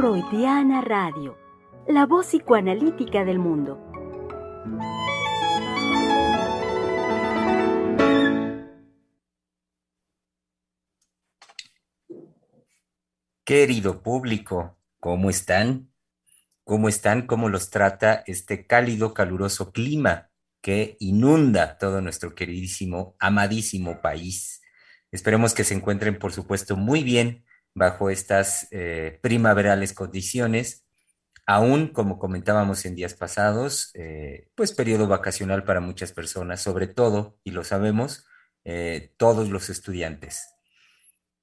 Freudiana Radio, la voz psicoanalítica del mundo. Querido público, ¿cómo están? ¿Cómo están? ¿Cómo los trata este cálido, caluroso clima que inunda todo nuestro queridísimo, amadísimo país? Esperemos que se encuentren, por supuesto, muy bien bajo estas eh, primaverales condiciones. Aún, como comentábamos en días pasados, eh, pues periodo vacacional para muchas personas, sobre todo, y lo sabemos, eh, todos los estudiantes.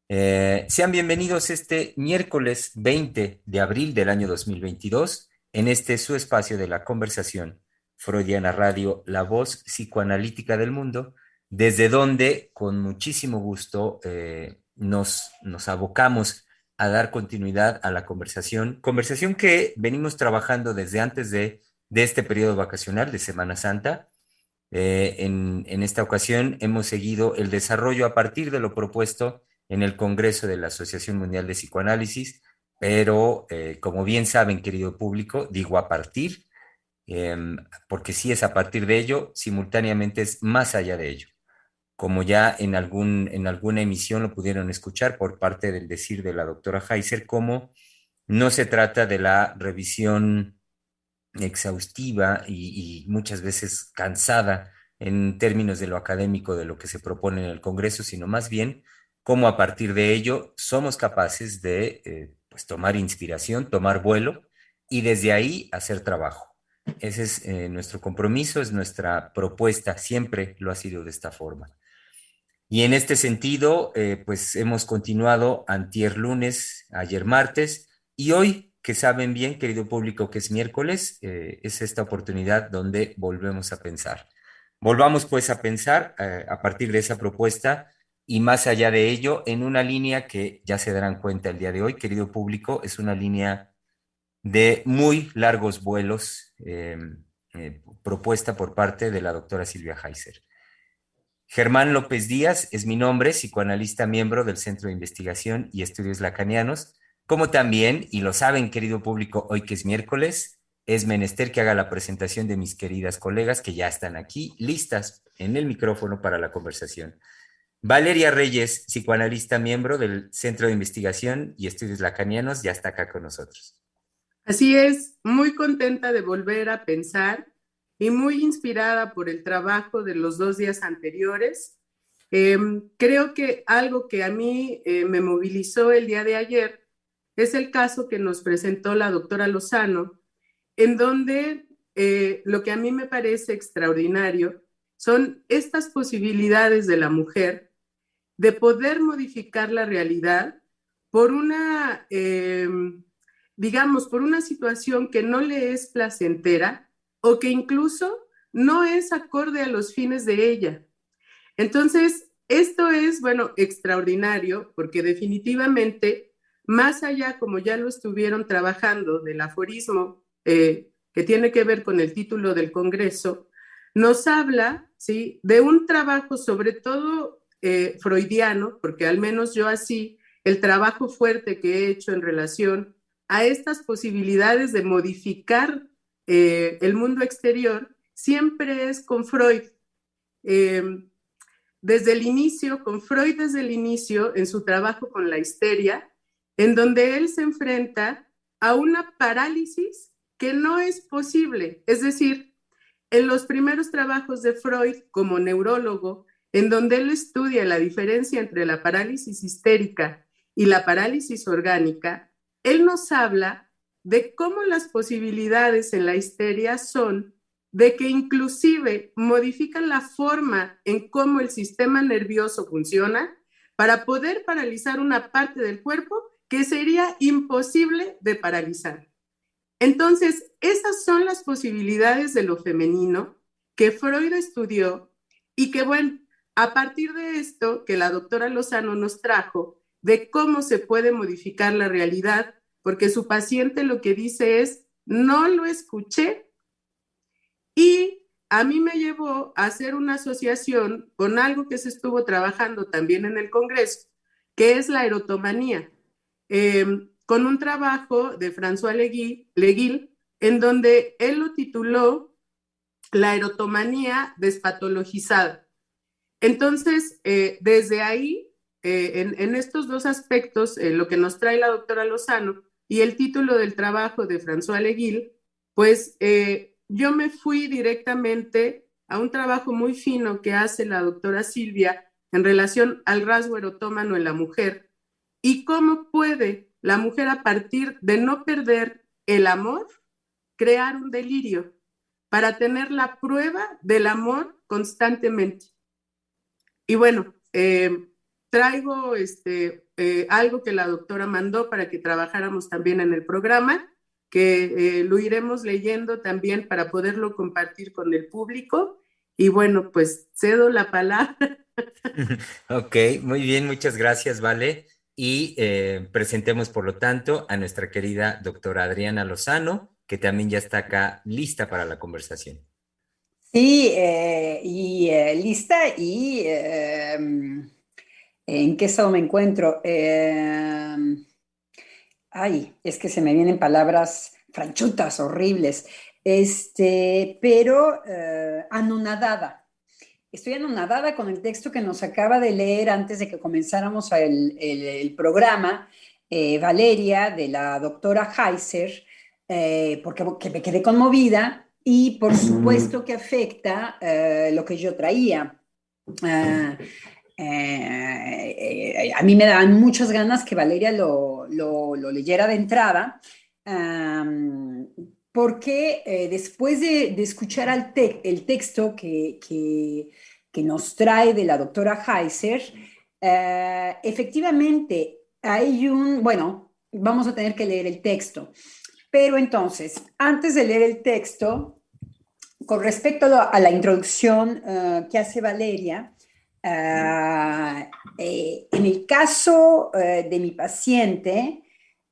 sean bienvenidos este miércoles 20 de abril del año 2022 en este su espacio de la conversación, Freudiana Radio, la voz psicoanalítica del mundo, desde donde con muchísimo gusto nos, abocamos a dar continuidad a la conversación, conversación que venimos trabajando desde antes de, este periodo vacacional de Semana Santa. Eh, en, esta ocasión hemos seguido el desarrollo a partir de lo propuesto en el Congreso de la Asociación Mundial de Psicoanálisis, pero eh, como bien saben, querido público, digo a partir, em, porque si es a partir de ello, simultáneamente es más allá de ello como ya en, algún, en alguna emisión lo pudieron escuchar por parte del decir de la doctora Heiser, como no se trata de la revisión exhaustiva y, muchas veces cansada en términos de lo académico de lo que se propone en el Congreso, sino más bien cómo a partir de ello somos capaces de eh, pues tomar inspiración, tomar vuelo y desde ahí hacer trabajo. Ese es eh, nuestro compromiso, es nuestra propuesta, siempre lo ha sido de esta forma. Y en este sentido, eh, pues hemos continuado antier lunes, ayer martes, y hoy, que saben bien, querido público, que es miércoles, eh, es esta oportunidad donde volvemos a pensar. Volvamos pues a pensar eh, a partir de esa propuesta y más allá de ello, en una línea que ya se darán cuenta el día de hoy, querido público, es una línea de muy largos vuelos propuesta por parte de la doctora Silvia Heiser. Germán López Díaz es mi nombre, psicoanalista miembro del Centro de Investigación y Estudios Lacanianos, como también, y lo saben querido público, hoy que es miércoles, es menester que haga la presentación de mis queridas colegas que ya están aquí, listas en el micrófono para la conversación. Valeria Reyes, psicoanalista miembro del Centro de Investigación y Estudios Lacanianos, ya está acá con nosotros. Así es, muy contenta de volver a pensar y muy inspirada por el trabajo de los dos días anteriores. Em, creo que algo que a mí eh, me movilizó el día de ayer es el caso que nos presentó la doctora Lozano, en donde eh, lo que a mí me parece extraordinario son estas posibilidades de la mujer de poder modificar la realidad por una, em, digamos, por una situación que no le es placentera, o que incluso no es acorde a los fines de ella. Entonces, esto es, bueno, extraordinario porque definitivamente, más allá, como ya lo estuvieron trabajando del aforismo eh, que tiene que ver con el título del Congreso, nos habla, ¿sí?, de un trabajo sobre todo eh, freudiano, porque al menos yo así, el trabajo fuerte que he hecho en relación a estas posibilidades de modificar eh, el mundo exterior siempre es con Freud. Em, desde el inicio, con Freud desde el inicio, en su trabajo con la histeria, en donde él se enfrenta a una parálisis que no es posible. Es decir, en los primeros trabajos de Freud como neurólogo, en donde él estudia la diferencia entre la parálisis histérica y la parálisis orgánica, él nos habla de cómo las posibilidades en la histeria son de que inclusive modifican la forma en cómo el sistema nervioso funciona para poder paralizar una parte del cuerpo que sería imposible de paralizar. Entonces, esas son las posibilidades de lo femenino que Freud estudió y que, bueno, a partir de esto que la doctora Lozano nos trajo, de cómo se puede modificar la realidad porque su paciente lo que dice es, no lo escuché y a mí me llevó a hacer una asociación con algo que se estuvo trabajando también en el Congreso, que es la erotomanía. Em, con un trabajo de François Leguil, en donde él lo tituló La erotomanía despatologizada. Entonces, eh, desde ahí, eh, en, estos dos aspectos, lo que nos trae la doctora Lozano y el título del trabajo de François Leguil, pues yo me fui directamente a un trabajo muy fino que hace la doctora Silvia en relación al rasgo erotómano en la mujer y cómo puede la mujer a partir de no perder el amor, crear un delirio para tener la prueba del amor constantemente. Y bueno, eh, traigo este, eh, algo que la doctora mandó para que trabajáramos también en el programa, que eh, lo iremos leyendo también para poderlo compartir con el público. Y bueno, pues cedo la palabra. ok, muy bien, muchas gracias, Vale y eh, presentemos, por lo tanto, a nuestra querida doctora Adriana Lozano, que también ya está acá lista para la conversación. Sí, eh, y eh, lista y em, ¿en qué estado me encuentro? Em, ay, es que se me vienen palabras franchutas, horribles, este, pero anonadada Estoy anonadada con el texto que nos acaba de leer antes de que comenzáramos el, programa, eh, Valeria, de la doctora Heiser, eh, porque me quedé conmovida y por supuesto que afecta eh, lo que yo traía. Ah, a mí me daban muchas ganas que Valeria lo, leyera de entrada, porque después de, escuchar el texto que, que nos trae de la doctora Heiser, eh, efectivamente hay un, bueno, vamos a tener que leer el texto, pero entonces, antes de leer el texto, con respecto a la introducción eh, que hace Valeria, eh, en el caso de mi paciente,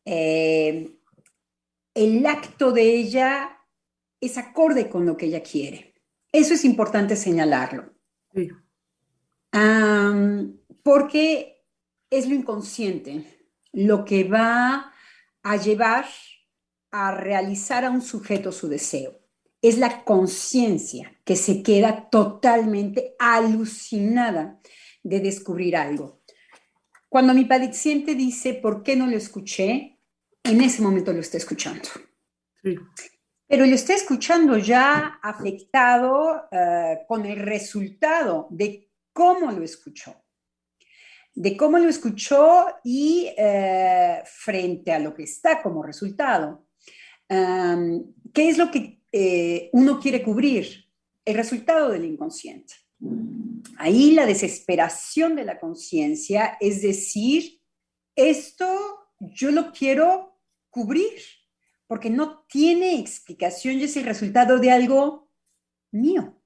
el acto de ella es acorde con lo que ella quiere. Eso es importante señalarlo porque es lo inconsciente lo que va a llevar a realizar a un sujeto su deseo. Es la conciencia que se queda totalmente alucinada de descubrir algo. Cuando mi paciente dice, ¿por qué no lo escuché? En ese momento lo está escuchando. Sí pero lo está escuchando ya afectado eh, con el resultado de cómo lo escuchó, de cómo lo escuchó y eh, frente a lo que está como resultado. ¿Qué es lo que eh, uno quiere cubrir? El resultado del inconsciente. Ahí la desesperación de la conciencia es decir, esto yo lo quiero cubrir porque no tiene explicación y es el resultado de algo mío.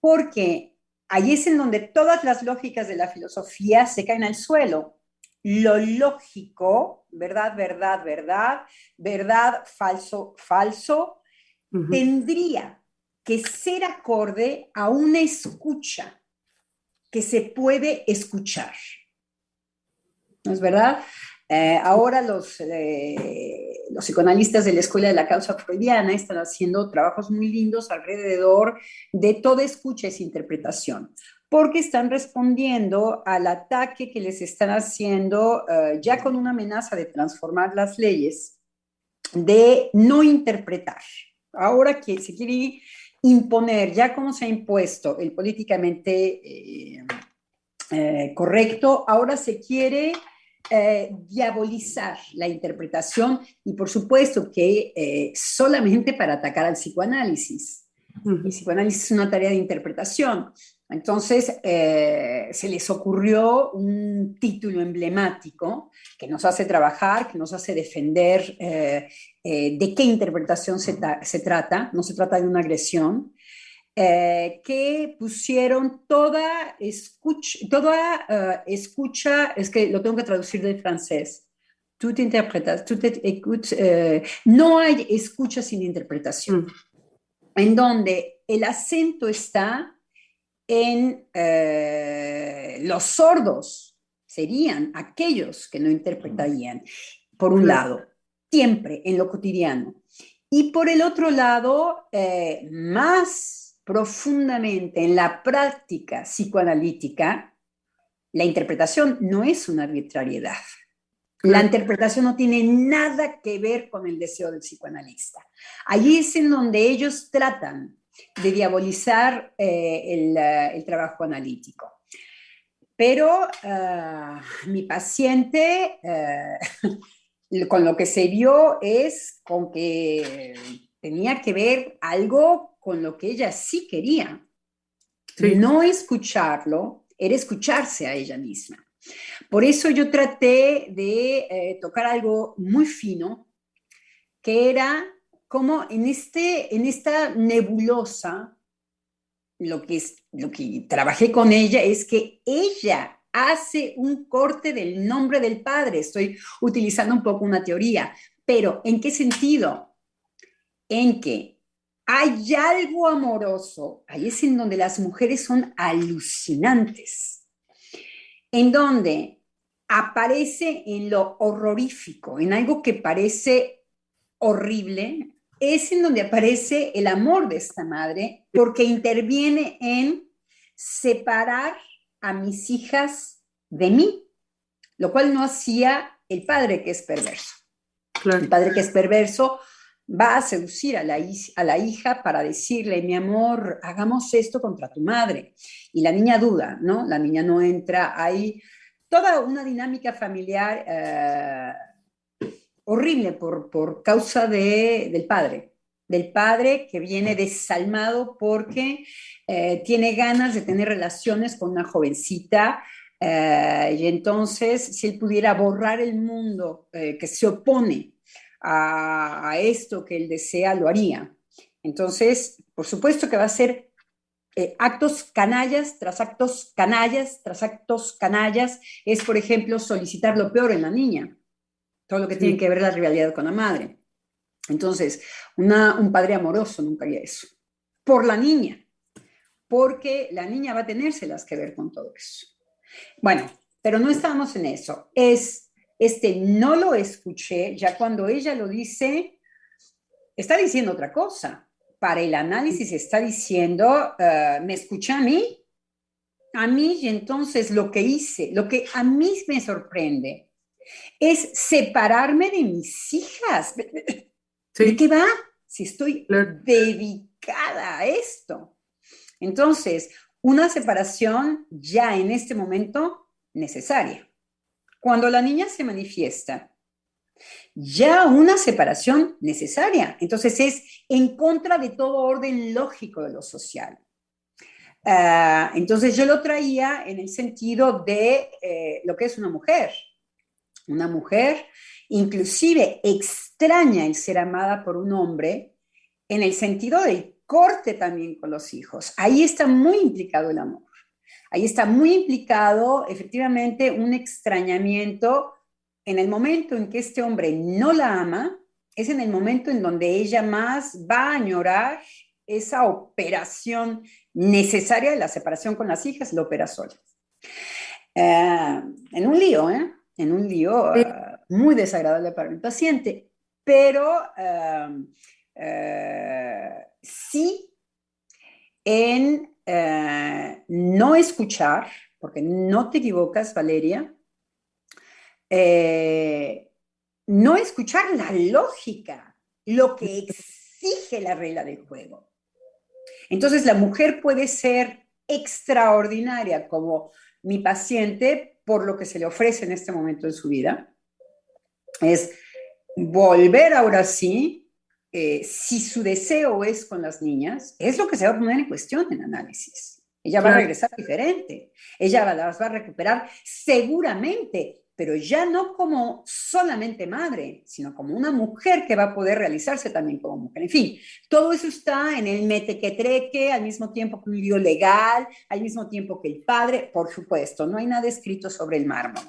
Porque ahí es en donde todas las lógicas de la filosofía se caen al suelo. Lo lógico, verdad, verdad, verdad, verdad, falso, falso, tendría que ser acorde a una escucha que se puede escuchar. ¿No es verdad? Eh, ahora los, eh, los psicoanalistas de la Escuela de la Causa Freudiana están haciendo trabajos muy lindos alrededor de toda escucha esa interpretación, porque están respondiendo al ataque que les están haciendo eh, ya con una amenaza de transformar las leyes, de no interpretar. Ahora que se quiere imponer, ya como se ha impuesto el políticamente correcto, ahora se quiere eh, diabolizar la interpretación y por supuesto que eh, solamente para atacar al psicoanálisis. El psicoanálisis es una tarea de interpretación. Entonces, eh, se les ocurrió un título emblemático que nos hace trabajar, que nos hace defender de qué interpretación se, se, trata. No se trata de una agresión, eh, que pusieron toda escucha, toda escucha, es que lo tengo que traducir del francés, tú te interpretas, tú te escuchas, no hay escucha sin interpretación, mm. en donde el acento está en uh, los sordos serían aquellos que no interpretarían, por un lado, siempre en lo cotidiano. Y por el otro lado, eh, más profundamente en la práctica psicoanalítica, la interpretación no es una arbitrariedad. La interpretación no tiene nada que ver con el deseo del psicoanalista. Allí es en donde ellos tratan de diabolizar eh, eh, el, trabajo analítico. Pero ah, mi paciente, eh, con lo que se vio es con que tenía que ver algo con lo que ella sí quería. No escucharlo era escucharse a ella misma. Por eso yo traté de tocar algo muy fino, que era como en, este, en esta nebulosa, lo que, es, lo que trabajé con ella es que ella hace un corte del nombre del padre. Estoy utilizando un poco una teoría, pero ¿en qué sentido? En que hay algo amoroso, ahí es en donde las mujeres son alucinantes, en donde aparece en lo horrorífico, en algo que parece horrible, es en donde aparece el amor de esta madre, porque interviene en separar a mis hijas de mí, lo cual no hacía el padre que es perverso. El padre que es perverso va a seducir a la, a la, hija para decirle, mi amor, hagamos esto contra tu madre. Y la niña duda, ¿no? La niña no entra. Hay toda una dinámica familiar. Eh, horrible por, por causa de, del padre, del padre que viene desalmado porque eh, tiene ganas de tener relaciones con una jovencita. Eh, y entonces, si él pudiera borrar el mundo eh, que se opone a, a, esto que él desea, lo haría. Entonces, por supuesto que va a ser actos canallas tras actos canallas tras actos canallas. Es, por ejemplo, solicitar lo peor en la niña todo lo que tiene que ver la rivalidad con la madre. Entonces, un padre amoroso nunca haría eso. Por la niña, porque la niña va a tenérselas que ver con todo eso. Bueno, pero no estamos en eso. Es, este, no lo escuché, ya cuando ella lo dice, está diciendo otra cosa. Para el análisis está diciendo, eh, me escucha a mí, a mí, y entonces lo que hice, lo que a mí me sorprende es separarme de mis hijas. ¿De qué va? Si estoy dedicada a esto. Entonces, una separación ya en este momento necesaria. Cuando la niña se manifiesta, ya una separación necesaria. Entonces es en contra de todo orden lógico de lo social. Ah, entonces yo lo traía en el sentido de eh, lo que es una mujer. Una mujer inclusive extraña el ser amada por un hombre en el sentido del corte también con los hijos. Ahí está muy implicado el amor. Ahí está muy implicado efectivamente un extrañamiento en el momento en que este hombre no la ama, es en el momento en donde ella más va a añorar esa operación necesaria de la separación con las hijas, la opera sola. Eh, en un lío, ¿eh? En un lío ah, muy desagradable para el paciente, pero eh, sí en eh, no escuchar, porque no te equivocas, Valeria, eh, no escuchar la lógica, lo que exige la regla del juego. Entonces la mujer puede ser extraordinaria como mi paciente por lo que se le ofrece en este momento en su vida, es volver ahora sí, eh, si su deseo es con las niñas, es lo que se va a poner en cuestión en análisis. Ella va a regresar diferente, ella las va a recuperar seguramente pero ya no como solamente madre, sino como una mujer que va a poder realizarse también como mujer. En fin, todo eso está en el metequetreque, al mismo tiempo que un lío legal, al mismo tiempo que el padre, por supuesto, no hay nada escrito sobre el mármol.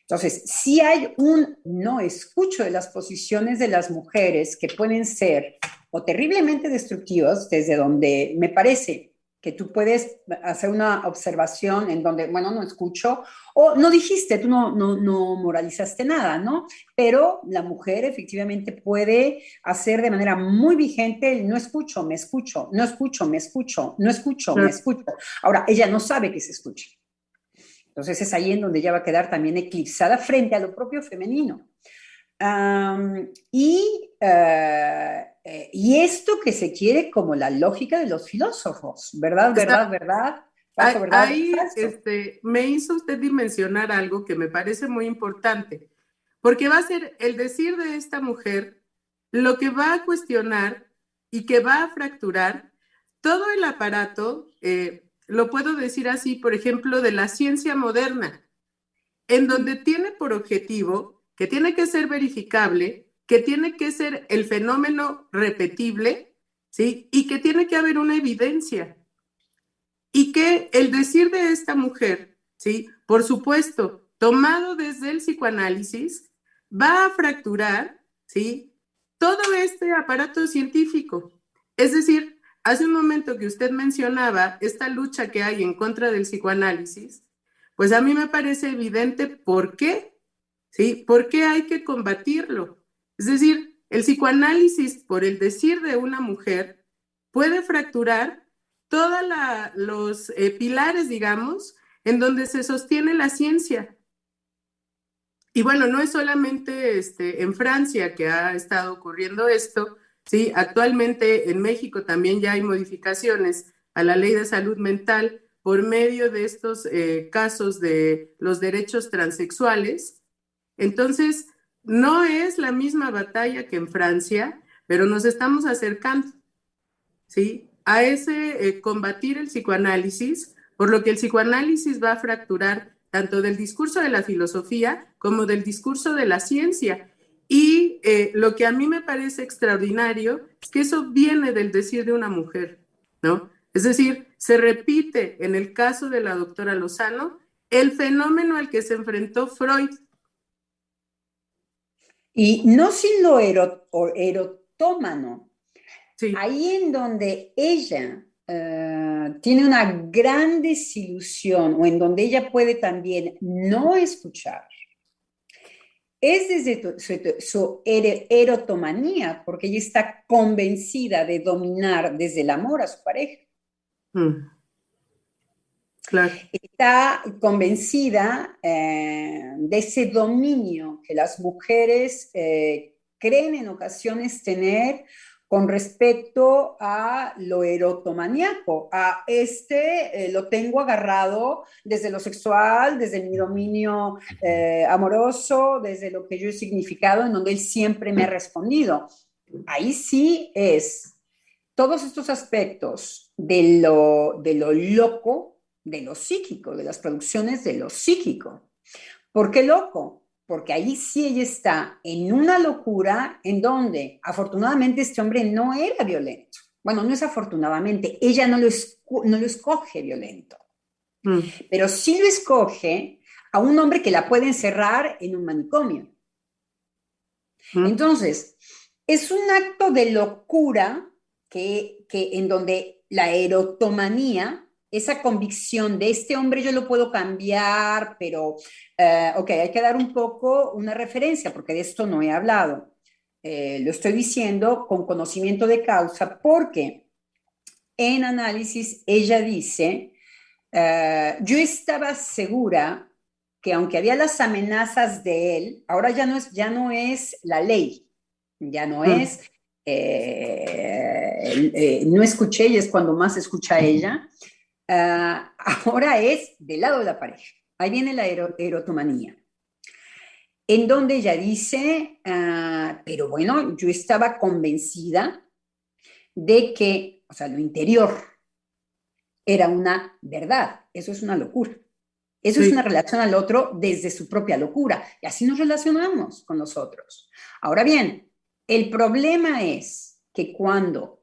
Entonces, si hay un no escucho de las posiciones de las mujeres que pueden ser o terriblemente destructivas, desde donde me parece que tú puedes hacer una observación en donde, bueno, no escucho, o no dijiste, tú no, no, no moralizaste nada, ¿no? Pero la mujer efectivamente puede hacer de manera muy vigente el no escucho, me escucho, no escucho, me escucho, no escucho, me escucho. Ahora, ella no sabe que se escuche. Entonces es ahí en donde ella va a quedar también eclipsada frente a lo propio femenino. y eh, eh, y esto que se quiere como la lógica de los filósofos, ¿verdad? ¿Verdad? ¿Verdad? ahí este, me hizo usted dimensionar algo que me parece muy importante, porque va a ser el decir de esta mujer lo que va a cuestionar y que va a fracturar todo el aparato, eh, lo puedo decir así, por ejemplo, de la ciencia moderna, en donde tiene por objetivo que tiene que ser verificable que tiene que ser el fenómeno repetible, ¿sí? Y que tiene que haber una evidencia. Y que el decir de esta mujer, ¿sí? Por supuesto, tomado desde el psicoanálisis, va a fracturar, ¿sí? Todo este aparato científico. Es decir, hace un momento que usted mencionaba esta lucha que hay en contra del psicoanálisis, pues a mí me parece evidente por qué, ¿sí? ¿Por qué hay que combatirlo? Es decir, el psicoanálisis, por el decir de una mujer, puede fracturar todos los eh, pilares, digamos, en donde se sostiene la ciencia. Y bueno, no es solamente este, en Francia que ha estado ocurriendo esto, ¿sí? Actualmente en México también ya hay modificaciones a la ley de salud mental por medio de estos eh, casos de los derechos transexuales. Entonces, no es la misma batalla que en Francia, pero nos estamos acercando, ¿sí? A ese eh, combatir el psicoanálisis, por lo que el psicoanálisis va a fracturar tanto del discurso de la filosofía como del discurso de la ciencia. Y eh, lo que a mí me parece extraordinario es que eso viene del decir de una mujer, ¿no? Es decir, se repite en el caso de la doctora Lozano el fenómeno al que se enfrentó Freud y no sin lo erotómano. Ahí en donde ella eh, tiene una gran desilusión o en donde ella puede también no escuchar, es desde su, erotomanía, porque ella está convencida de dominar desde el amor a su pareja. Mm. Está convencida eh, de ese dominio que las mujeres eh, creen en ocasiones tener con respecto a lo erotomaníaco, a este eh, lo tengo agarrado desde lo sexual, desde mi dominio amoroso, desde lo que yo he significado, en donde él siempre me ha respondido. Ahí sí es todos estos aspectos de lo, de lo loco, de lo psíquico, de las producciones de lo psíquico. ¿Por qué loco? Porque ahí sí ella está en una locura en donde afortunadamente este hombre no era violento. Bueno, no es afortunadamente, ella no lo, no lo escoge violento, mm. pero sí lo escoge a un hombre que la puede encerrar en un manicomio. Mm. Entonces, es un acto de locura que, que en donde la erotomanía esa convicción de este hombre yo lo puedo cambiar, pero, eh, ok, hay que dar un poco una referencia porque de esto no he hablado. Eh, lo estoy diciendo con conocimiento de causa porque en análisis ella dice, eh, yo estaba segura que aunque había las amenazas de él, ahora ya no es, ya no es la ley, ya no mm. es, no escuché y es cuando más escucha ella, Ah, ahora es del lado de la pareja. Ahí viene la erotomanía, en donde ella dice, ah, pero bueno, yo estaba convencida de que, o sea, lo interior era una verdad. Eso es una locura. Eso es una relación al otro desde su propia locura. Y así nos relacionamos con nosotros. Ahora bien, el problema es que cuando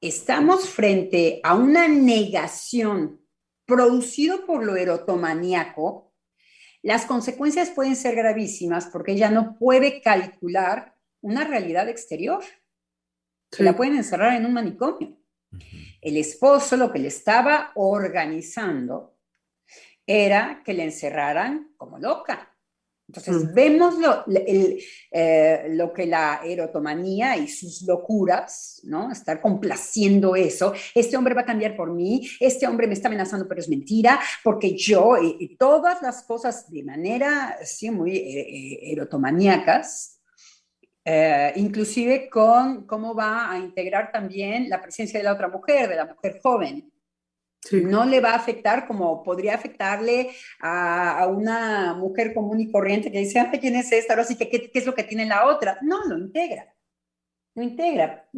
estamos frente a una negación producido por lo erotomaníaco, las consecuencias pueden ser gravísimas porque ella no puede calcular una realidad exterior. Se la pueden encerrar en un manicomio. El esposo lo que le estaba organizando era que le encerraran como loca. Entonces, Mm. vemos lo, el, eh, lo que la erotomanía y sus locuras, ¿no? Estar complaciendo eso. Este hombre va a cambiar por mí, este hombre me está amenazando, pero es mentira, porque yo, y, y todas las cosas de manera, sí, muy eh, eh, erotomaníacas, eh, inclusive con cómo va a integrar también la presencia de la otra mujer, de la mujer joven No le va a afectar como podría afectarle a, a una mujer común y corriente que dice, "Ay, ¿quién es esta? Ahora sí que, ¿qué, qué es lo que tiene la otra? No, lo integra. Lo integra.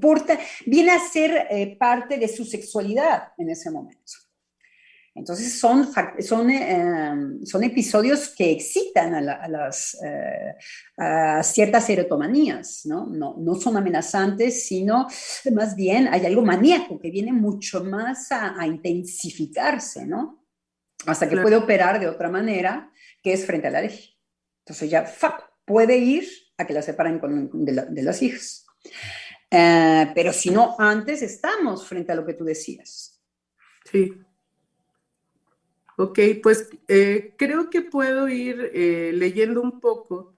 Porta- viene a ser eh, parte de su sexualidad en ese momento. Entonces son, son, eh, son episodios que excitan a, la- a las, eh, a ciertas erotomanías, ¿no? ¿no? No son amenazantes, sino más bien hay algo maníaco que viene mucho más a, a intensificarse, ¿no? Hasta que Claro. puede operar de otra manera, que es frente a la ley. Entonces ya ¡fac! puede ir a que la separen con- de, la- de las hijas. Eh, pero si no, antes estamos frente a lo que tú decías. Sí. Ok, pues eh, creo que puedo ir eh, leyendo un poco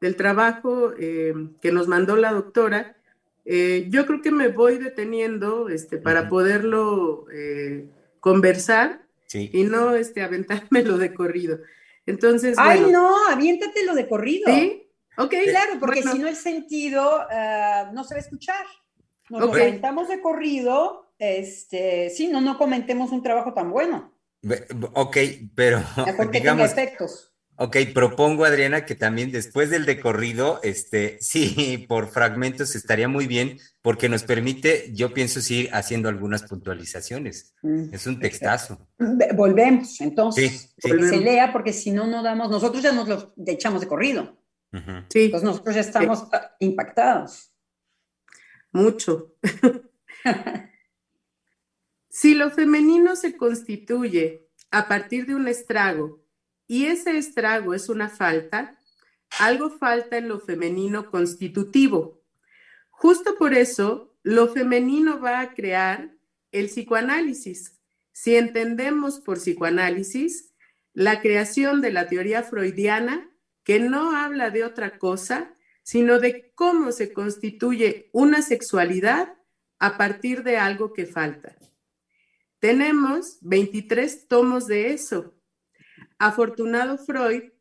del trabajo eh, que nos mandó la doctora. Eh, yo creo que me voy deteniendo este, para poderlo eh, conversar Sí. y no este, aventármelo de corrido. Entonces, Ay, bueno, no, aviéntatelo de corrido. ¿sí? Ok, Claro, porque bueno, si no el sentido ah, no se va a escuchar. Nos lo aventamos de corrido, este, sí, no, no comentemos un trabajo tan bueno. Ok, pero Mejor que digamos, tenga efectos. ok, propongo, Adriana, que también después del decorrido, este, sí, por fragmentos estaría muy bien, porque nos permite, yo pienso, sí, haciendo algunas puntualizaciones. Mm. Es un textazo. Ve- Volvemos, entonces, Sí, sí. que se lea, porque si no, no damos, nosotros ya nos lo echamos de corrido, Ujú. sí, entonces nosotros ya estamos ah, impactados. mucho. Si lo femenino se constituye a partir de un estrago y ese estrago es una falta, algo falta en lo femenino constitutivo. Justo por eso, lo femenino va a crear el psicoanálisis. Si entendemos por psicoanálisis la creación de la teoría freudiana, que no habla de otra cosa, sino de cómo se constituye una sexualidad a partir de algo que falta. Tenemos 23 tomos de eso. Afortunado Freud,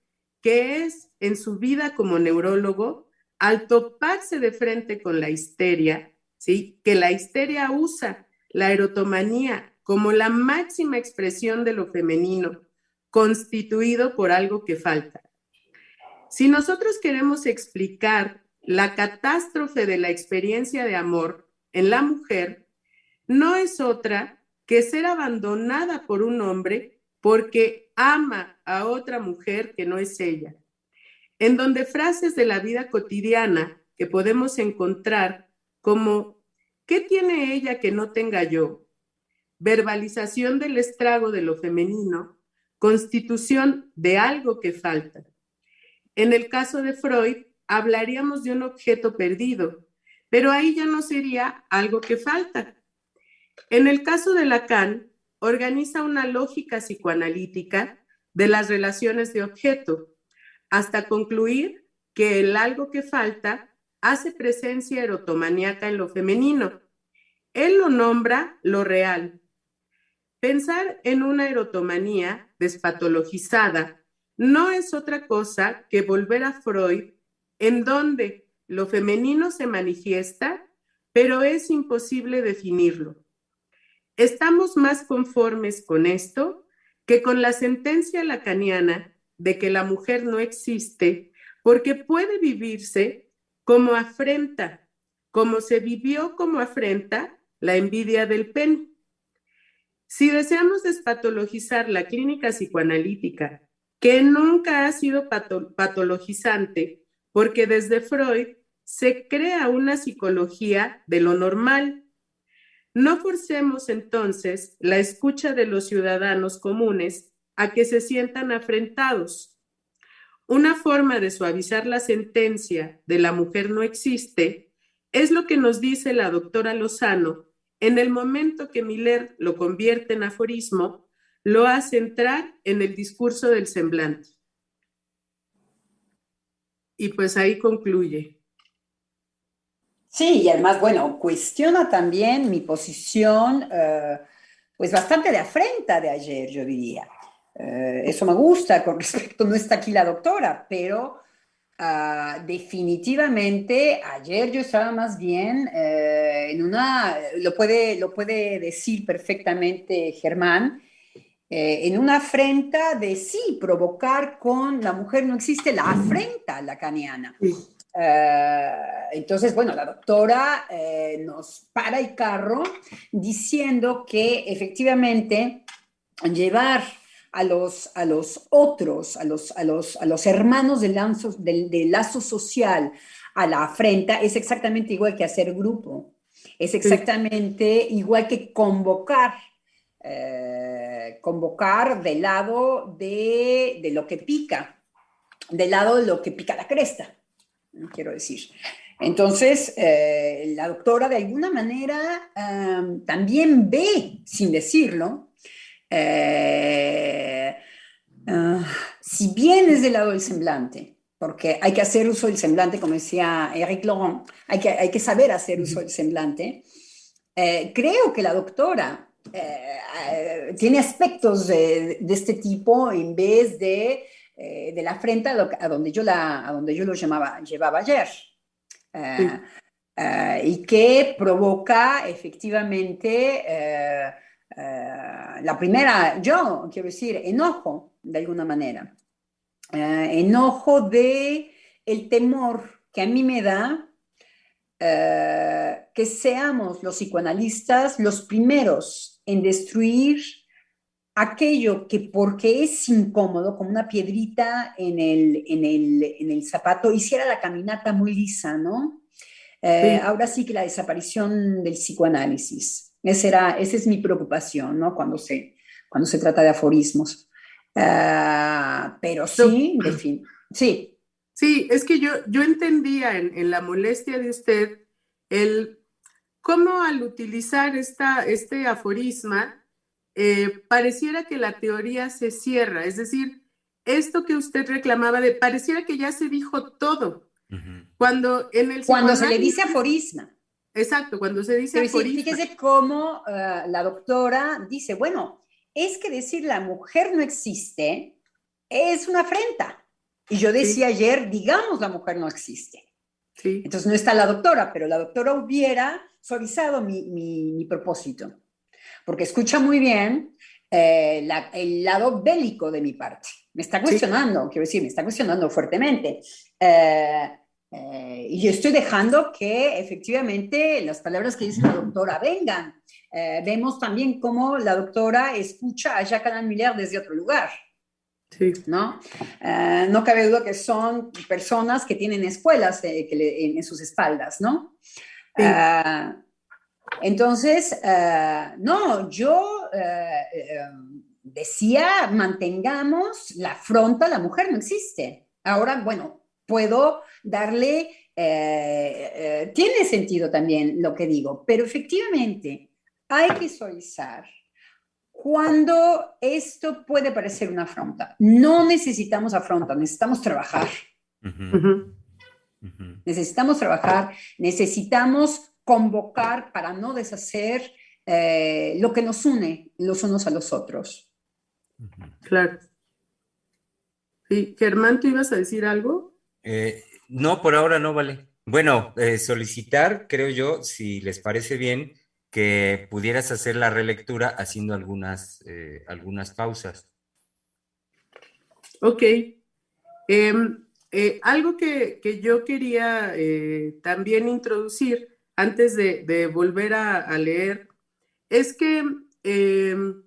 que es en su vida como neurólogo, al toparse de frente con la histeria, ¿sí? que la histeria usa la erotomanía como la máxima expresión de lo femenino, constituido por algo que falta. Si nosotros queremos explicar la catástrofe de la experiencia de amor en la mujer, no es otra que ser abandonada por un hombre porque ama a otra mujer que no es ella. En donde frases de la vida cotidiana que podemos encontrar como ¿qué tiene ella que no tenga yo? Verbalización del estrago de lo femenino, constitución de algo que falta. En el caso de Freud, hablaríamos de un objeto perdido, pero ahí ya no sería algo que falta. En el caso de Lacan, organiza una lógica psicoanalítica de las relaciones de objeto, hasta concluir que el algo que falta hace presencia erotomaníaca en lo femenino. Él lo nombra lo real. Pensar en una erotomanía despatologizada no es otra cosa que volver a Freud, en donde lo femenino se manifiesta, pero es imposible definirlo. Estamos más conformes con esto que con la sentencia lacaniana de que la mujer no existe porque puede vivirse como afrenta, como se vivió como afrenta la envidia del pene. Si deseamos despatologizar la clínica psicoanalítica, que nunca ha sido pato patologizante, porque desde Freud se crea una psicología de lo normal. No forcemos entonces la escucha de los ciudadanos comunes a que se sientan afrentados. Una forma de suavizar la sentencia de la mujer no existe es lo que nos dice la doctora Lozano en el momento que Miller lo convierte en aforismo, lo hace entrar en el discurso del semblante. Y pues ahí concluye. Sí, y además, bueno, cuestiona también mi posición, eh, pues bastante de afrenta de ayer, yo diría. Eh, eso me gusta con respecto, no está aquí la doctora, pero ah, definitivamente ayer yo estaba más bien eh, en una, lo puede, lo puede decir perfectamente Germán, en una afrenta de sí, provocar con la mujer no existe la afrenta lacaniana. Sí. Eh, entonces, bueno, la doctora eh, nos para el carro diciendo que efectivamente llevar a los, a los otros, a los, a los, a los hermanos del lazo, del, lazo social a la afrenta es exactamente igual que hacer grupo, es exactamente igual que convocar, eh, convocar del lado de, de lo que pica, del lado de lo que pica la cresta quiero decir. Entonces, eh, la doctora de alguna manera también ve, sin decirlo, eh, ah, si bien es del lado del semblante, porque hay que hacer uso del semblante, como decía Eric Laurent, hay que, hay que saber hacer uso del semblante, eh, creo que la doctora tiene aspectos de, de, este tipo en vez de eh, de la frente a, donde yo la, a donde yo lo llamaba, llevaba ayer. Eh, eh, y que provoca efectivamente la primera, yo quiero decir, enojo de alguna manera. enojo de el temor que a mí me da que seamos los psicoanalistas los primeros en destruir aquello que porque es incómodo, como una piedrita en el, en el, zapato, hiciera la caminata muy lisa, ¿no? Eh, ahora sí que la desaparición del psicoanálisis. Esa, era, esa es mi preocupación, ¿no? Cuando se, cuando se trata de aforismos. Ah, pero sí, de fin, sí. Sí, es que yo, yo entendía en, en, la molestia de usted el cómo al utilizar esta, este aforisma, eh, pareciera que la teoría se cierra, es decir, esto que usted reclamaba de pareciera que ya se dijo todo. Cuando en el cuando se le dice aforisma. Exacto, cuando se dice aforisma. Fíjese cómo eh, la doctora dice, bueno, es que decir la mujer no existe es una afrenta. Y yo decía ayer, digamos la mujer no existe. Sí. Entonces no está la doctora, pero la doctora hubiera suavizado mi, mi, mi propósito porque escucha muy bien eh, el lado bélico de mi parte. Me está cuestionando, quiero decir, me está cuestionando fuertemente. Eh, eh, y yo estoy dejando que efectivamente las palabras que dice la doctora vengan. vemos también cómo la doctora escucha a Jacques Alain Miller desde otro lugar. Sí. ¿no? no cabe duda que son personas que tienen escuelas en, sus espaldas, ¿no? Sí. Entonces, eh, no, yo eh, eh, decía, mantengamos la afronta, la mujer no existe. Ahora, bueno, puedo darle, tiene sentido también lo que digo, pero efectivamente hay que suavizar cuando esto puede parecer una afronta. No necesitamos afronta, necesitamos trabajar. Necesitamos trabajar, necesitamos convocar para no deshacer eh, lo que nos une los unos a los otros. Claro. Sí, Germán, ¿tú ibas a decir algo? Eh, no, por ahora no vale. Bueno, eh, solicitar, creo yo, si les parece bien, que pudieras hacer la relectura haciendo algunas, algunas pausas. Ok. Em, algo que, que, yo quería también introducir antes de, volver a, leer, es que em,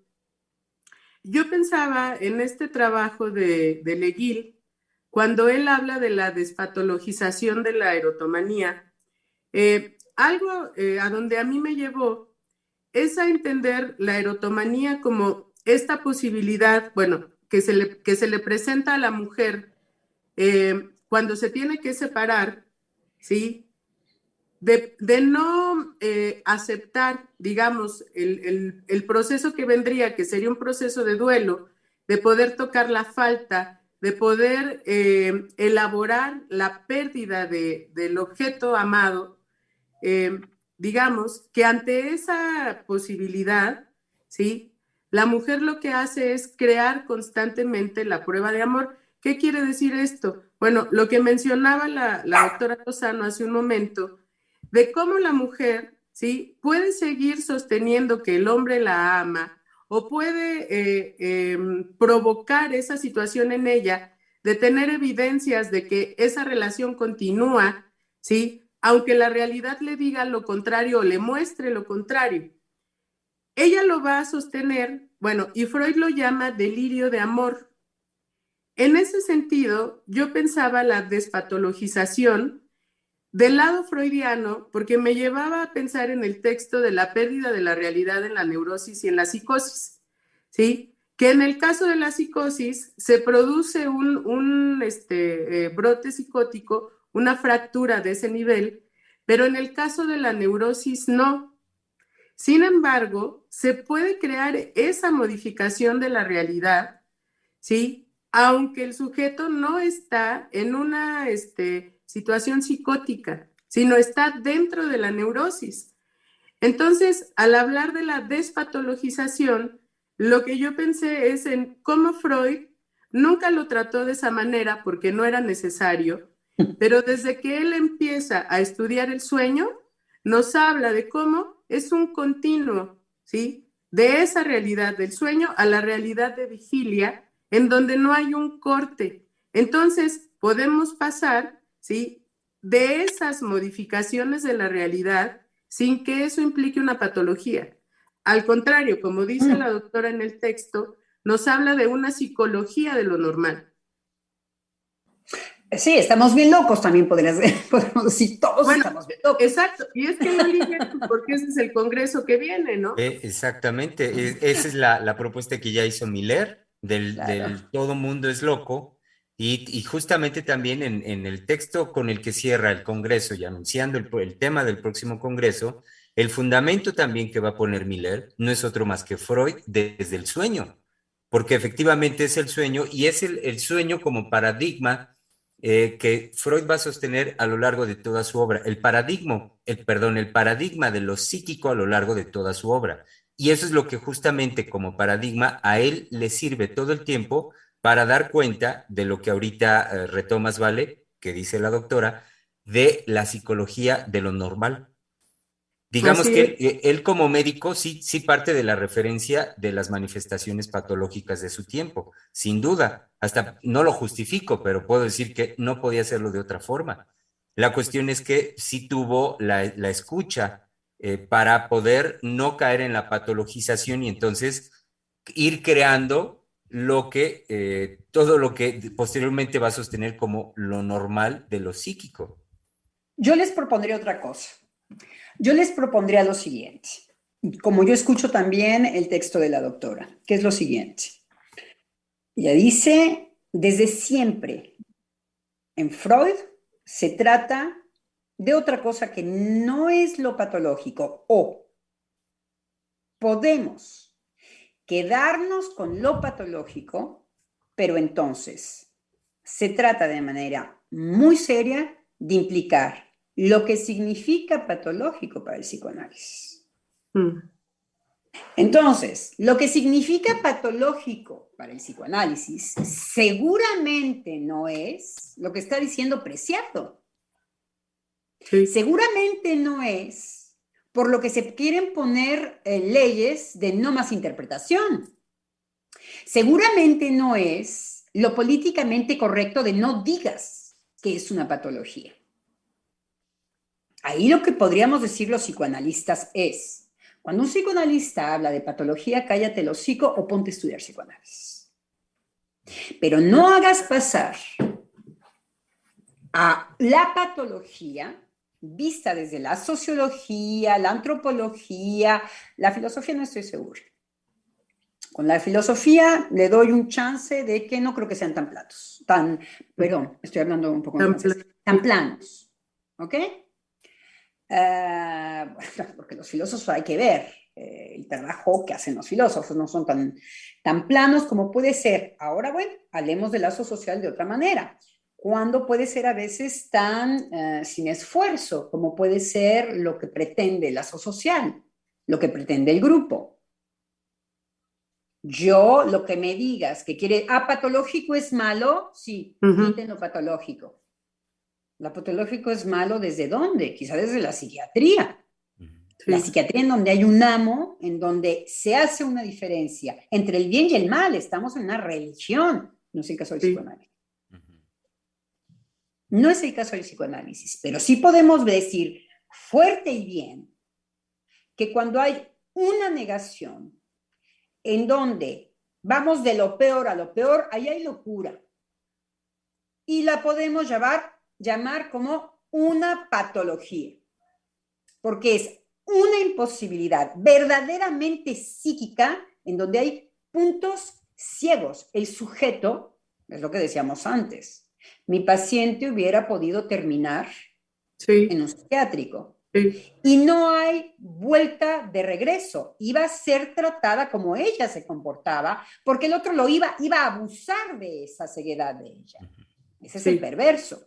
yo pensaba en este trabajo de, de Leguil, cuando él habla de la despatologización de la erotomanía, eh, algo eh, a donde a mí me llevó es a entender la erotomanía como esta posibilidad, bueno, que se le, que se le presenta a la mujer eh, cuando se tiene que separar, ¿sí? De, no eh, aceptar, digamos, el, proceso que vendría, que sería un proceso de duelo, de poder tocar la falta, de poder eh, elaborar la pérdida del objeto amado, eh, digamos, que ante esa posibilidad, ¿sí? La mujer lo que hace es crear constantemente la prueba de amor. ¿Qué quiere decir esto? Bueno, lo que mencionaba la, la doctora Lozano hace un momento, de cómo la mujer, ¿sí? Puede seguir sosteniendo que el hombre la ama o puede eh, em, provocar esa situación en ella de tener evidencias de que esa relación continúa, ¿sí? Aunque la realidad le diga lo contrario o le muestre lo contrario. Ella lo va a sostener, bueno, y Freud lo llama delirio de amor. En ese sentido, yo pensaba la despatologización del lado freudiano, porque me llevaba a pensar en el texto de la pérdida de la realidad en la neurosis y en la psicosis, ¿sí? Que en el caso de la psicosis se produce un, este, eh, brote psicótico, una fractura de ese nivel, pero en el caso de la neurosis no. Sin embargo, se puede crear esa modificación de la realidad, ¿sí? Aunque el sujeto no está en una, este, situación psicótica, sino está dentro de la neurosis. Entonces, al hablar de la despatologización, lo que yo pensé es en cómo Freud nunca lo trató de esa manera porque no era necesario, pero desde que él empieza a estudiar el sueño, nos habla de cómo es un continuo, ¿sí? De esa realidad del sueño a la realidad de vigilia, en donde no hay un corte. Entonces, podemos pasar ¿sí? De esas modificaciones de la realidad sin que eso implique una patología. Al contrario, como dice mm. la doctora en el texto, nos habla de una psicología de lo normal. Sí, estamos bien locos también, podrías, podemos decir, todos estamos bien locos. Exacto, y es que no porque ese es el congreso que viene, ¿no? Eh, exactamente, esa es la, propuesta que ya hizo Miller, del, del todo mundo es loco, y, justamente también en, el texto con el que cierra el Congreso y anunciando el, tema del próximo Congreso, el fundamento también que va a poner Miller no es otro más que Freud desde el sueño, porque efectivamente es el sueño y es el, sueño como paradigma eh, que Freud va a sostener a lo largo de toda su obra. El paradigma, el perdón, el paradigma de lo psíquico a lo largo de toda su obra. Y eso es lo que justamente como paradigma a él le sirve todo el tiempo para dar cuenta de lo que ahorita eh, retomas, ¿vale? Que dice la doctora, de la psicología de lo normal. Digamos que eh, él como médico sí, sí parte de la referencia de las manifestaciones patológicas de su tiempo, sin duda. Hasta no lo justifico, pero puedo decir que no podía hacerlo de otra forma. La cuestión es que sí tuvo la, escucha eh, para poder no caer en la patologización y entonces ir creando lo que, eh, todo lo que posteriormente va a sostener como lo normal de lo psíquico. Yo les propondría otra cosa. Yo les propondría lo siguiente, como yo escucho también el texto de la doctora, que es lo siguiente. Ella dice, desde siempre en Freud se trata de otra cosa que no es lo patológico o podemos quedarnos con lo patológico, pero entonces se trata de manera muy seria de implicar lo que significa patológico para el psicoanálisis. Mm. Entonces, lo que significa patológico para el psicoanálisis seguramente no es lo que está diciendo Preciado. Seguramente no es por lo que se quieren poner eh, leyes de no más interpretación. Seguramente no es lo políticamente correcto de no digas que es una patología. Ahí lo que podríamos decir los psicoanalistas es, cuando un psicoanalista habla de patología, cállate el hocico o ponte a estudiar psicoanálisis. Pero no hagas pasar a la patología vista desde la sociología, la antropología, la filosofía no estoy segura. Con la filosofía le doy un chance de que no creo que sean tan platos, tan, perdón, estoy hablando un poco tan, tan planos, ¿ok? Ah, porque los filósofos hay que ver eh, el trabajo que hacen los filósofos, no son tan, tan planos como puede ser. Ahora, bueno, hablemos del lazo social de otra manera. Cuando puede ser a veces tan eh, sin esfuerzo, como puede ser lo que pretende el lazo social, lo que pretende el grupo. Yo, lo que me digas que quiere, ah, patológico es malo, sí, uh lo patológico. Lo patológico es malo desde dónde? Quizá desde la psiquiatría. La psiquiatría en donde hay un amo, en donde se hace una diferencia entre el bien y el mal. Estamos en una religión, no es el caso del psicoanálisis. No es el caso del psicoanálisis, pero sí podemos decir fuerte y bien que cuando hay una negación en donde vamos de lo peor a lo peor, ahí hay locura. Y la podemos llamar, llamar como una patología, porque es una imposibilidad verdaderamente psíquica en donde hay puntos ciegos. El sujeto, es lo que decíamos antes, mi paciente hubiera podido terminar en un psiquiátrico. Y no hay vuelta de regreso. Iba a ser tratada como ella se comportaba, porque el otro lo iba, iba a abusar de esa ceguedad de ella. Ese es el perverso.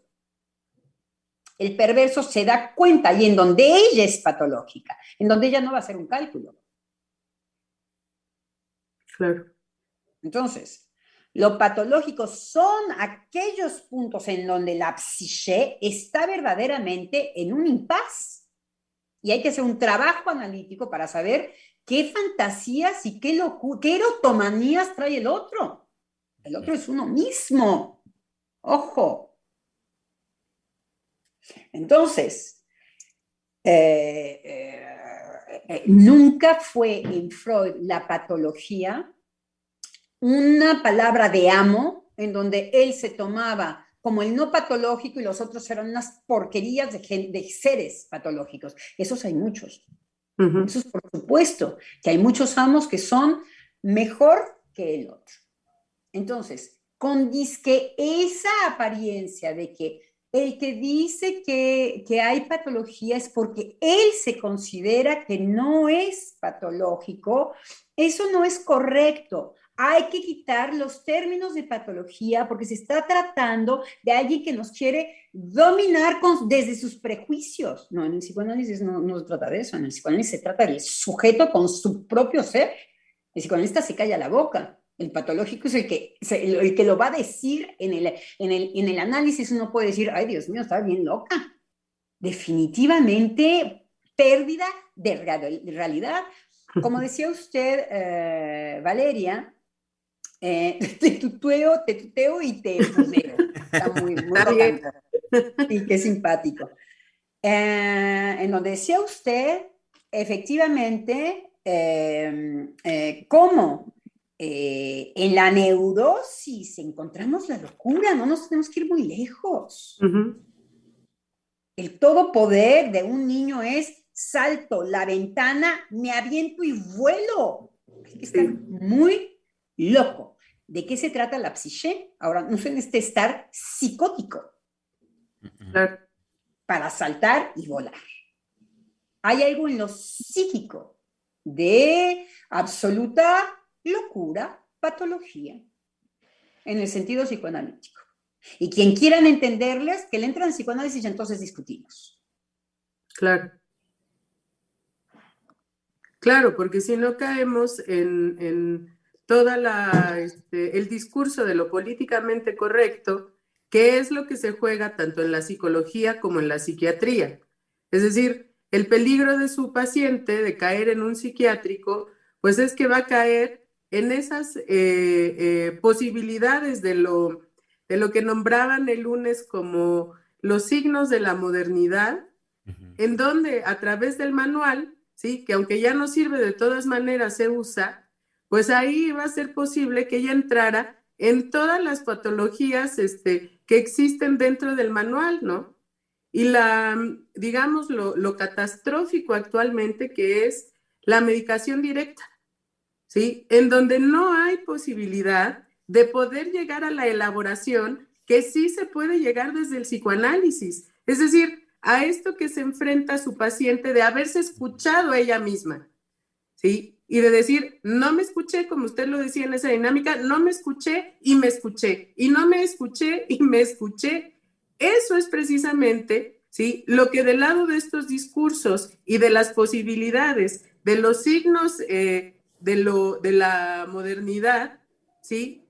El perverso se da cuenta y en donde ella es patológica, en donde ella no va a hacer un cálculo. Claro. Entonces, lo patológico son aquellos puntos en donde la psique está verdaderamente en un impas. Y hay que hacer un trabajo analítico para saber qué fantasías y qué, qué erotomanías trae el otro. El otro es uno mismo. Ojo. Entonces, eh, eh, eh, nunca fue en Freud la patología una palabra de amo en donde él se tomaba como el no patológico y los otros eran unas porquerías de, seres patológicos. Esos hay muchos. Esos por supuesto, que hay muchos amos que son mejor que el otro. Entonces, con disque esa apariencia de que el que dice que, que, hay patología es porque él se considera que no es patológico, eso no es correcto hay que quitar los términos de patología porque se está tratando de alguien que nos quiere dominar desde sus prejuicios. No, en el psicoanálisis no, no, se trata de eso, en el psicoanálisis se trata del sujeto con su propio ser. El psicoanalista se calla la boca. El patológico es el que, el que lo va a decir en el, en, el, en el análisis. Uno puede decir, ay Dios mío, está bien loca. Definitivamente pérdida de realidad. Como decía usted, eh, Valeria, eh, te tuteo, te tuteo y te. Está muy, muy bien. Y qué simpático. Eh, en donde decía usted, efectivamente, em, eh, cómo eh, en la neurosis encontramos la locura, no nos tenemos que ir muy lejos. El todo poder de un niño es salto la ventana, me aviento y vuelo. Hay que estar muy loco. ¿De qué se trata la psique? Ahora, no es este estar psicótico para saltar y volar. Hay algo en lo psíquico de absoluta locura, patología, en el sentido psicoanalítico. Y quien quieran entenderles, que le entran en psicoanálisis y entonces discutimos. Claro. Claro, porque si no caemos en toda la, este, el discurso de lo políticamente correcto, que es lo que se juega tanto en la psicología como en la psiquiatría. Es decir, el peligro de su paciente de caer en un psiquiátrico, pues es que va a caer en esas eh, eh, posibilidades de lo, de lo que nombraban el lunes como los signos de la modernidad, en donde a través del manual, sí, que aunque ya no sirve de todas maneras, se usa, pues ahí va a ser posible que ella entrara en todas las patologías este, que existen dentro del manual, ¿no? Y la, digamos, lo, lo catastrófico actualmente que es la medicación directa, ¿sí? En donde no hay posibilidad de poder llegar a la elaboración que sí se puede llegar desde el psicoanálisis. Es decir, a esto que se enfrenta su paciente de haberse escuchado a ella misma, ¿sí? Y de decir, no me escuché, como usted lo decía en esa dinámica, no me escuché y me escuché, y no me escuché y me escuché. Eso es precisamente, ¿sí? Lo que del lado de estos discursos y de las posibilidades, de los signos eh, de, lo, de la modernidad, ¿sí?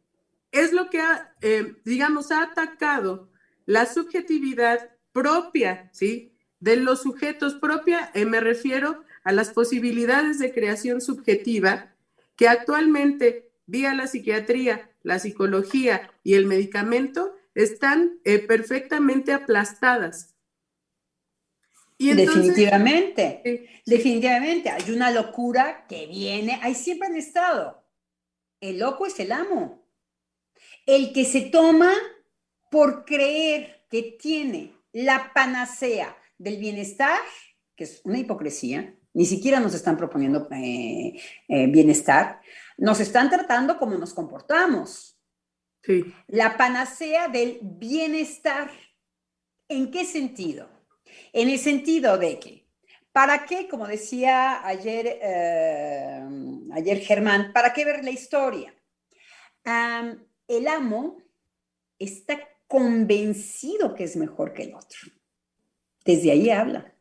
Es lo que ha, eh, digamos, ha atacado la subjetividad propia, ¿sí? De los sujetos propia, eh, me refiero a las posibilidades de creación subjetiva que actualmente, vía la psiquiatría, la psicología y el medicamento, están eh, perfectamente aplastadas. definitivamente, definitivamente, hay una locura que viene, ahí siempre han estado. El loco es el amo. El que se toma por creer que tiene la panacea del bienestar, que es una hipocresía, ni siquiera nos están proponiendo eh, eh, bienestar, nos están tratando como nos comportamos. Sí. La panacea del bienestar. ¿En qué sentido? En el sentido de que, ¿para qué, como decía ayer, eh, ayer Germán, ¿para qué ver la historia? el amo está convencido que es mejor que el otro. Desde ahí habla.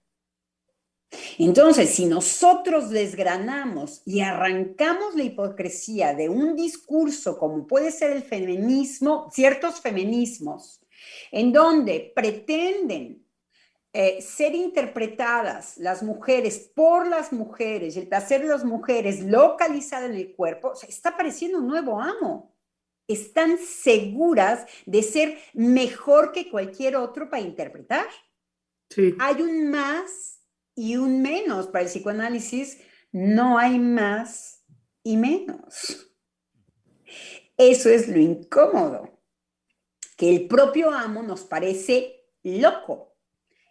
Entonces, si nosotros desgranamos y arrancamos la hipocresía de un discurso como puede ser el feminismo, ciertos feminismos, en donde pretenden eh, ser interpretadas las mujeres por las mujeres y el placer de las mujeres localizado en el cuerpo, está apareciendo un nuevo amo están seguras de ser mejor que cualquier otro para interpretar. Hay un más y un menos. Para el psicoanálisis no hay más y menos. Eso es lo incómodo, que el propio amo nos parece loco.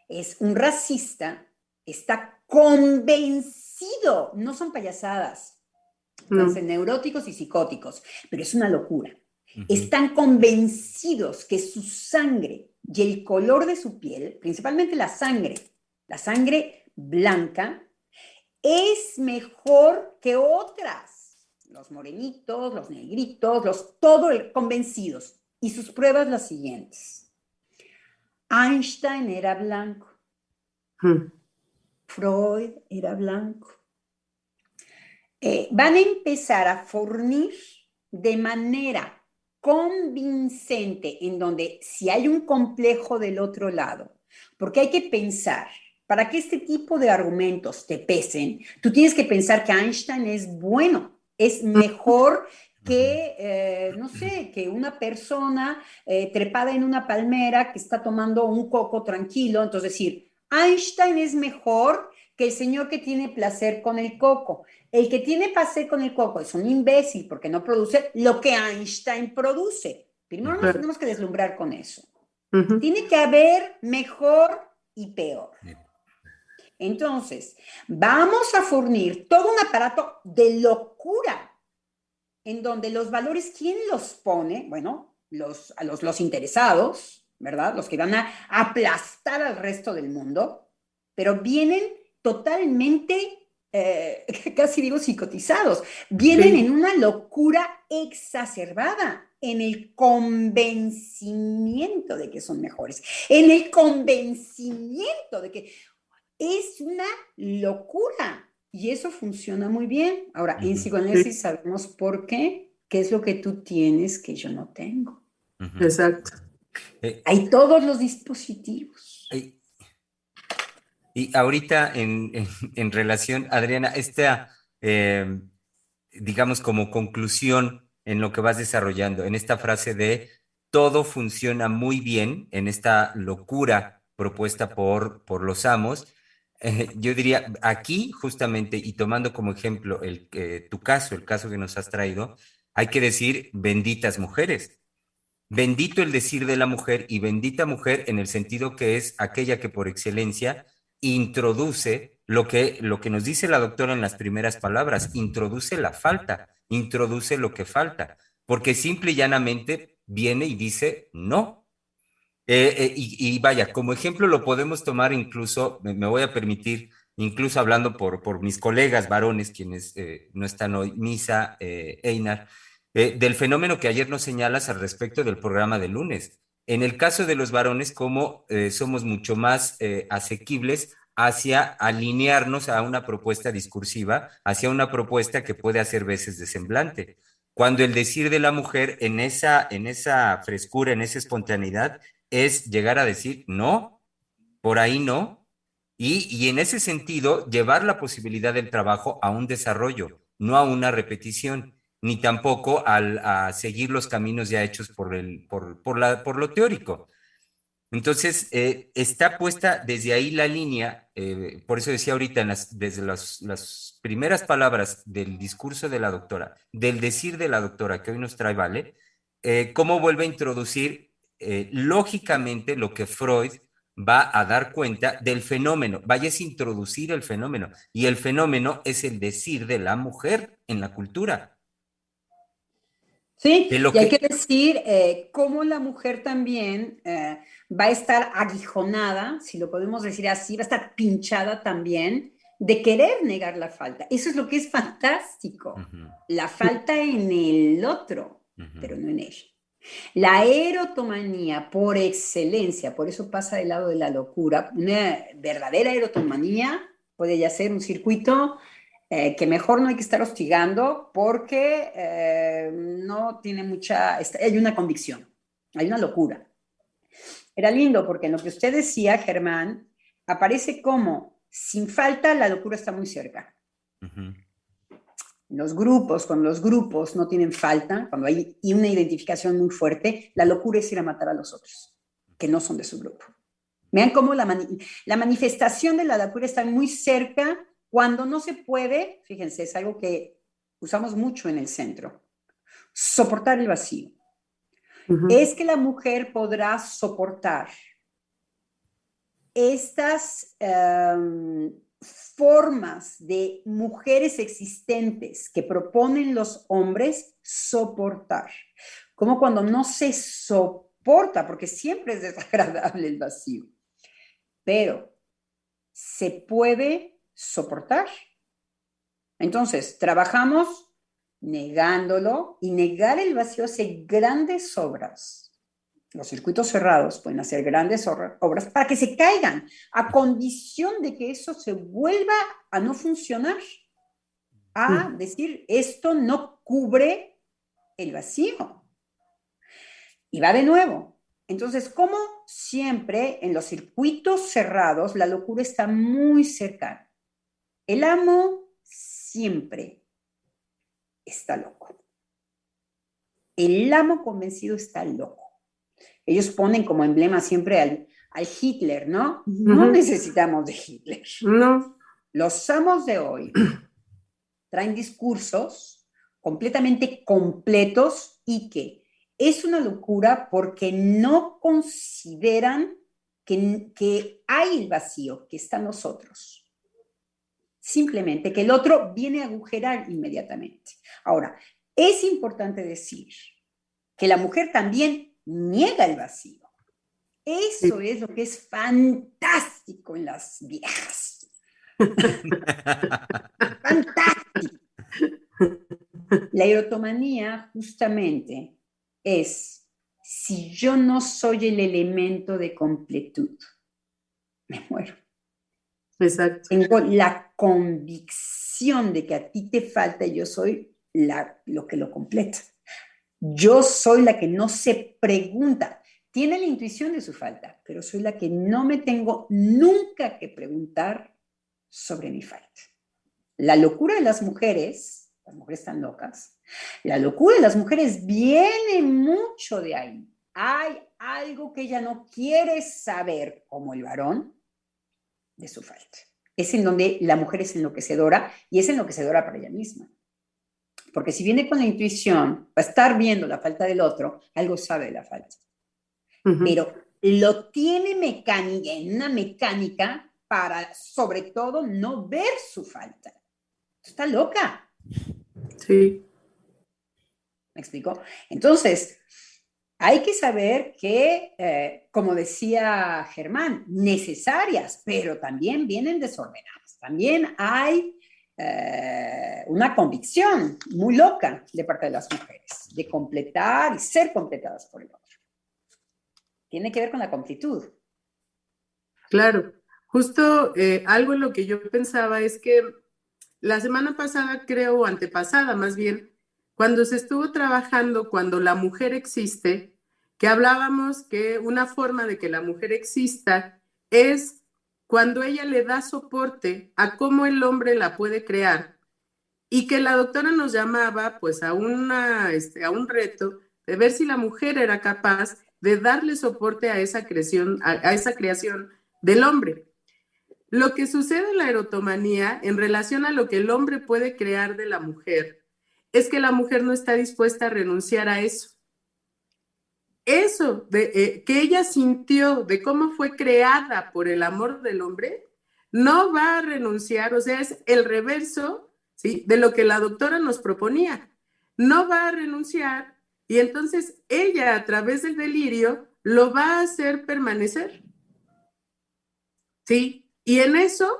Es un racista, está convencido, no son payasadas, son neuróticos y psicóticos, pero es una locura. Están convencidos que su sangre y el color de su piel, principalmente la sangre, la sangre blanca, es mejor que otras. Los morenitos, los negritos, los todos convencidos. Y sus pruebas las siguientes. Einstein era blanco. Freud era blanco. Eh, van a empezar a fornir de manera convincente en donde si hay un complejo del otro lado, porque hay que pensar, para que este tipo de argumentos te pesen, tú tienes que pensar que Einstein es bueno, es mejor que, eh, no sé, que una persona eh, trepada en una palmera que está tomando un coco tranquilo, entonces decir, Einstein es mejor que el señor que tiene placer con el coco. El que tiene placer con el coco es un imbécil porque no produce lo que Einstein produce. Primero nos tenemos que deslumbrar con eso. Tiene que haber mejor y peor. Entonces, vamos a fornir todo un aparato de locura en donde los valores, ¿quién los pone? Bueno, los, los, los interesados, ¿verdad? Los que van a aplastar al resto del mundo, pero vienen totalmente, eh, casi digo, psicotizados. Vienen en una locura exacerbada, en el convencimiento de que son mejores, en el convencimiento de que es una locura. Y eso funciona muy bien. Ahora, en psicoanálisis sabemos por qué, qué es lo que tú tienes que yo no tengo. Exacto. Eh, Hay todos los dispositivos. Y ahorita en, en, relación, Adriana, esta, eh, digamos, como conclusión en lo que vas desarrollando, en esta frase de todo funciona muy bien, en esta locura propuesta por, por los amos, eh, yo diría, aquí justamente, y tomando como ejemplo el, eh, tu caso, el caso que nos has traído, hay que decir benditas mujeres. Bendito el decir de la mujer y bendita mujer en el sentido que es aquella que por excelencia introduce lo que, lo que nos dice la doctora en las primeras palabras, introduce la falta, introduce lo que falta, porque simple y llanamente viene y dice no. Eh, eh, y, vaya, como ejemplo lo podemos tomar incluso, me, voy a permitir, incluso hablando por, por mis colegas varones, quienes eh, no están hoy, Misa, Einar, del fenómeno que ayer nos señalas al respecto del programa de lunes. En el caso de los varones, como somos mucho más asequibles hacia alinearnos a una propuesta discursiva, hacia una propuesta que puede hacer veces de semblante. Cuando el decir de la mujer en esa, en esa frescura, en esa espontaneidad, es llegar a decir, no, por ahí no, y, y en ese sentido llevar la posibilidad del trabajo a un desarrollo, no a una repetición, ni tampoco al, a seguir los caminos ya hechos por, el, por, por, la, por lo teórico. Entonces, eh, está puesta desde ahí la línea, eh, por eso decía ahorita, desde las, primeras palabras del discurso de la doctora, del decir de la doctora que hoy nos trae Vale, eh, cómo vuelve a introducir lógicamente lo que Freud va a dar cuenta del fenómeno, vaya a introducir el fenómeno, y el fenómeno es el decir de la mujer en la cultura. Sí, y hay que decir cómo la mujer también va a estar aguijonada, si lo podemos decir así, va a estar pinchada también de querer negar la falta. Eso es lo que es fantástico. La falta en el otro, pero no en ella. La erotomanía por excelencia, por eso pasa del lado de la locura, una verdadera erotomanía puede ya ser un circuito eh, que mejor no hay que estar hostigando porque eh, no tiene mucha, hay una convicción, hay una locura. Era lindo porque en lo que usted decía, Germán, aparece como, sin falta, la locura está muy cerca. Los grupos, cuando los grupos no tienen falta, cuando hay una identificación muy fuerte, la locura es ir a matar a los otros, que no son de su grupo. Vean cómo la, la manifestación de la locura está muy cerca cuando no se puede, fíjense, es algo que usamos mucho en el centro, soportar el vacío es que la mujer podrá soportar estas em, formas de mujeres existentes que proponen los hombres soportar, como cuando no se soporta, porque siempre es desagradable el vacío, pero se puede soportar. Entonces, trabajamos negándolo y negar el vacío hace grandes obras. Los circuitos cerrados pueden hacer grandes obras para que se caigan a condición de que eso se vuelva a no funcionar. A decir, esto no cubre el vacío. Y va de nuevo. Entonces, como siempre en los circuitos cerrados, la locura está muy cercana. El amo siempre está loco. El amo convencido está loco. Ellos ponen como emblema siempre al, Hitler, ¿no? No necesitamos de Hitler. No. Los amos de hoy traen discursos completamente completos y que es una locura porque no consideran que, que hay el vacío que está en nosotros simplemente que el otro viene a agujerar inmediatamente. Ahora, es importante decir que la mujer también niega el vacío. Eso es lo que es fantástico en las viejas. fantástico. La erotomanía justamente es si yo no soy el elemento de completud, me muero. Exacto. Tengo la convicción de que a ti te falta y yo soy la, lo que lo completa. Yo soy la que no se pregunta. Tiene la intuición de su falta, pero soy la que no me tengo nunca que preguntar sobre mi falta. La locura de las mujeres, las mujeres están locas, la locura de las mujeres viene mucho de ahí. Hay algo que ella no quiere saber, como el varón, de su falta. Es en donde la mujer es enloquecedora y es enloquecedora para ella misma. Porque si viene con la intuición, va a estar viendo la falta del otro, algo sabe de la falta. Pero lo tiene mecánica, en una mecánica para, sobre todo, no ver su falta. Está loca. Sí. ¿Me explico? Entonces, hay que saber que, eh, como decía Germán, necesarias, pero también vienen desordenadas. También hay eh, una convicción muy loca de parte de las mujeres de completar y ser completadas por el otro. Tiene que ver con la completud. Claro, justo eh, algo en lo que yo pensaba es que la semana pasada, creo, o antepasada más bien, cuando se estuvo trabajando, cuando la mujer existe, que hablábamos que una forma de que la mujer exista es cuando ella le da soporte a cómo el hombre la puede crear y que la doctora nos llamaba pues a, una, este, a un reto de ver si la mujer era capaz de darle soporte a esa creación, a, a esa creación del hombre. Lo que sucede en la erotomanía en relación a lo que el hombre puede crear de la mujer es que la mujer no está dispuesta a renunciar a eso. Eso eh, que ella sintió de cómo fue creada por el amor del hombre, no va a renunciar, o sea, es el reverso ¿sí? de lo que la doctora nos proponía. No va a renunciar y entonces ella a través del delirio lo va a hacer permanecer. ¿Sí? Y en eso,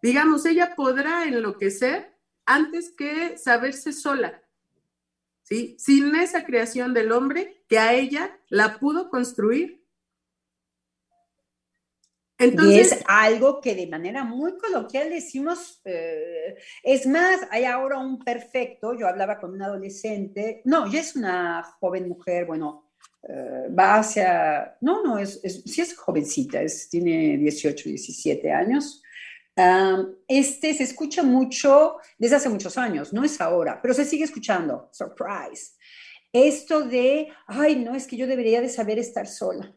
digamos, ella podrá enloquecer antes que saberse sola, ¿sí? Sin esa creación del hombre que a ella la pudo construir. Entonces, y es algo que de manera muy coloquial decimos, eh, es más, hay ahora un perfecto, yo hablaba con un adolescente, no, ya es una joven mujer, bueno, eh, va hacia, no, no, es, es, sí es jovencita, es, tiene 18, 17 años, este se escucha mucho desde hace muchos años, no es ahora, pero se sigue escuchando. Surprise. Esto de, ay, no, es que yo debería de saber estar sola.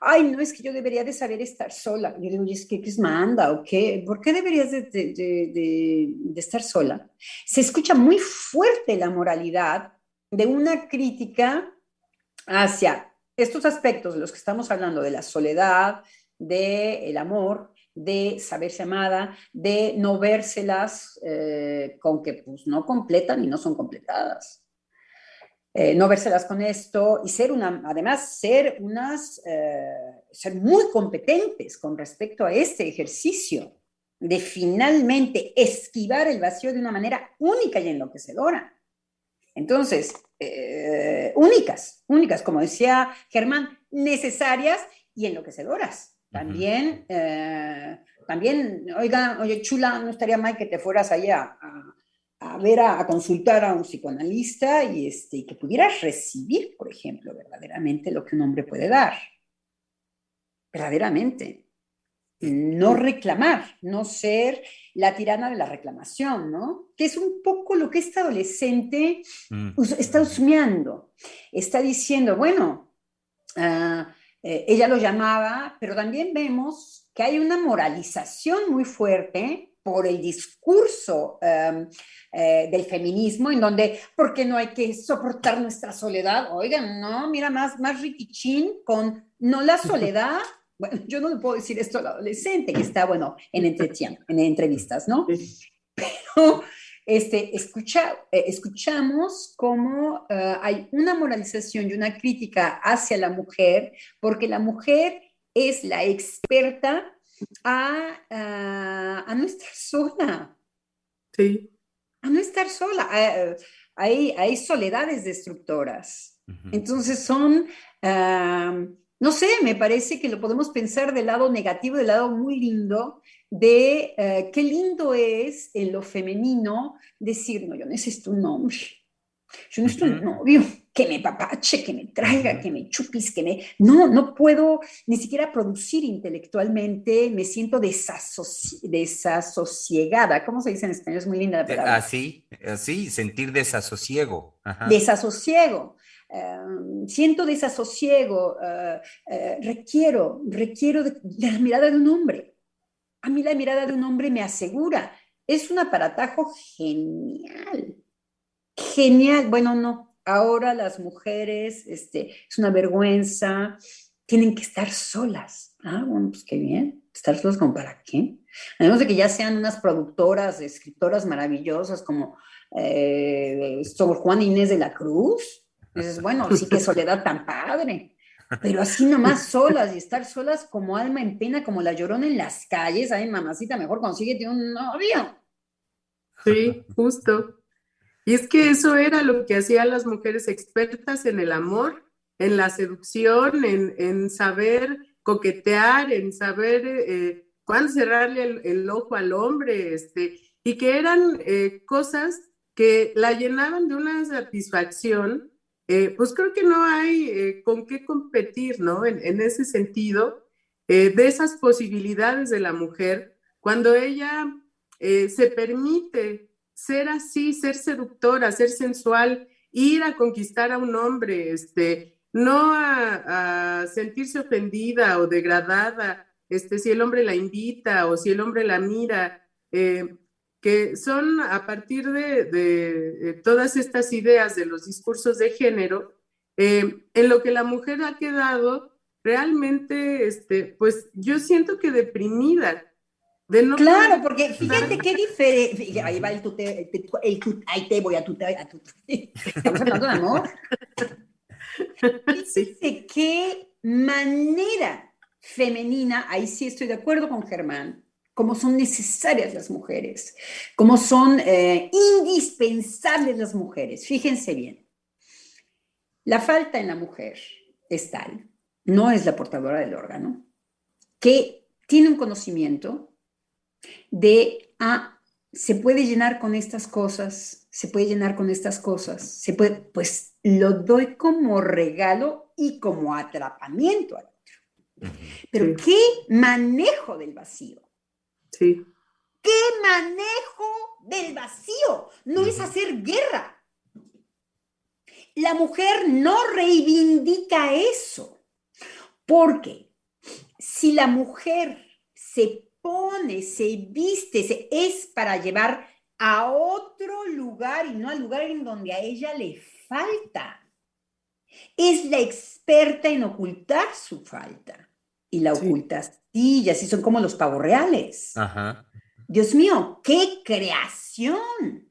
Ay, no, es que yo debería de saber estar sola. Yo digo, es que es manda o qué? ¿Por qué deberías de, estar sola? Se escucha muy fuerte la moralidad de una crítica hacia estos aspectos de los que estamos hablando, de la soledad, del amor, de saberse amada, de no vérselas eh, con que pues no completan y no son completadas. Eh, no vérselas con esto y ser una, además ser unas, eh, ser muy competentes con respecto a este ejercicio de finalmente esquivar el vacío de una manera única y enloquecedora. Entonces, únicas, únicas, como decía Germán, necesarias y enloquecedoras. También, eh, también, oiga, oye, chula, no estaría mal que te fueras allá a, a ver, a, a, consultar a un psicoanalista y, este, que pudieras recibir, por ejemplo, verdaderamente lo que un hombre puede dar. Verdaderamente. No reclamar, no ser la tirana de la reclamación, ¿no? Que es un poco lo que este adolescente mm. está husmeando. Está diciendo, bueno, uh, eh, ella lo llamaba, pero también vemos que hay una moralización muy fuerte por el discurso um, eh, del feminismo, en donde, ¿por qué no hay que soportar nuestra soledad? Oigan, no, mira, más, más riquichín con no la soledad. Bueno, yo no le puedo decir esto al adolescente que está, bueno, en, en entrevistas, ¿no? Pero este, escucha, eh, escuchamos cómo uh, hay una moralización y una crítica hacia la mujer, porque la mujer es la experta a, uh, a no estar sola. Sí. A no estar sola. Uh, hay, hay soledades destructoras. Uh -huh. Entonces son no sé, me parece que lo podemos pensar del lado negativo, del lado muy lindo, de uh, qué lindo es en lo femenino decir, no, yo necesito un hombre, yo necesito uh -huh. un novio que me papache, que me traiga, que me chupis, que me... No, no puedo ni siquiera producir intelectualmente, me siento desasoci... desasosiegada. ¿Cómo se dice en español? Es muy linda la palabra. Así, así, sentir desasosiego. Ajá. Desasosiego. Uh, siento desasosiego, uh, uh, requiero, requiero de, de, la mirada de un hombre. A mí la mirada de un hombre me asegura, es un aparatajo genial, genial. Bueno, no, ahora las mujeres, este, es una vergüenza, tienen que estar solas. Ah, bueno, pues qué bien, estar solas como para qué. Además de que ya sean unas productoras, escritoras maravillosas como eh, Juan Inés de la Cruz, Dices, bueno, sí que soledad tan padre. Pero así nomás solas y estar solas como alma en pena, como la llorona en las calles, ay, mamacita, mejor consíguete un novio. Sí, justo. Y es que eso era lo que hacían las mujeres expertas en el amor, en la seducción, en, saber coquetear, en saber eh, cuándo cerrarle el, ojo al hombre, este, y que eran eh, cosas que la llenaban de una satisfacción eh, pues creo que no hay eh, con qué competir, ¿no? En, ese sentido, de esas posibilidades de la mujer, cuando ella se permite ser así, ser seductora, ser sensual, ir a conquistar a un hombre, este, no a, sentirse ofendida o degradada, este, si el hombre la invita o si el hombre la mira, que son a partir de, todas estas ideas de los discursos de género, eh, en lo que la mujer ha quedado realmente, este, pues yo siento que deprimida. Claro, porque fíjate qué diferente. Ahí va el tute, el, ahí te voy a tute, a Estamos hablando de amor. Sí. qué manera femenina, ahí sí estoy de acuerdo con Germán, cómo son necesarias las mujeres, cómo son eh, indispensables las mujeres. Fíjense bien, la falta en la mujer es tal, no es la portadora del órgano, que tiene un conocimiento de, ah, se puede llenar con estas cosas, se puede llenar con estas cosas, se puede, pues lo doy como regalo y como atrapamiento al otro. Pero qué manejo del vacío. Sí. ¿Qué manejo del vacío? No es hacer guerra. La mujer no reivindica eso. Porque si la mujer se pone, se viste, se, es para llevar a otro lugar y no al lugar en donde a ella le falta. Es la experta en ocultar su falta y la ocultas y así son como los pavos reales. Ajá. Dios mío, qué creación.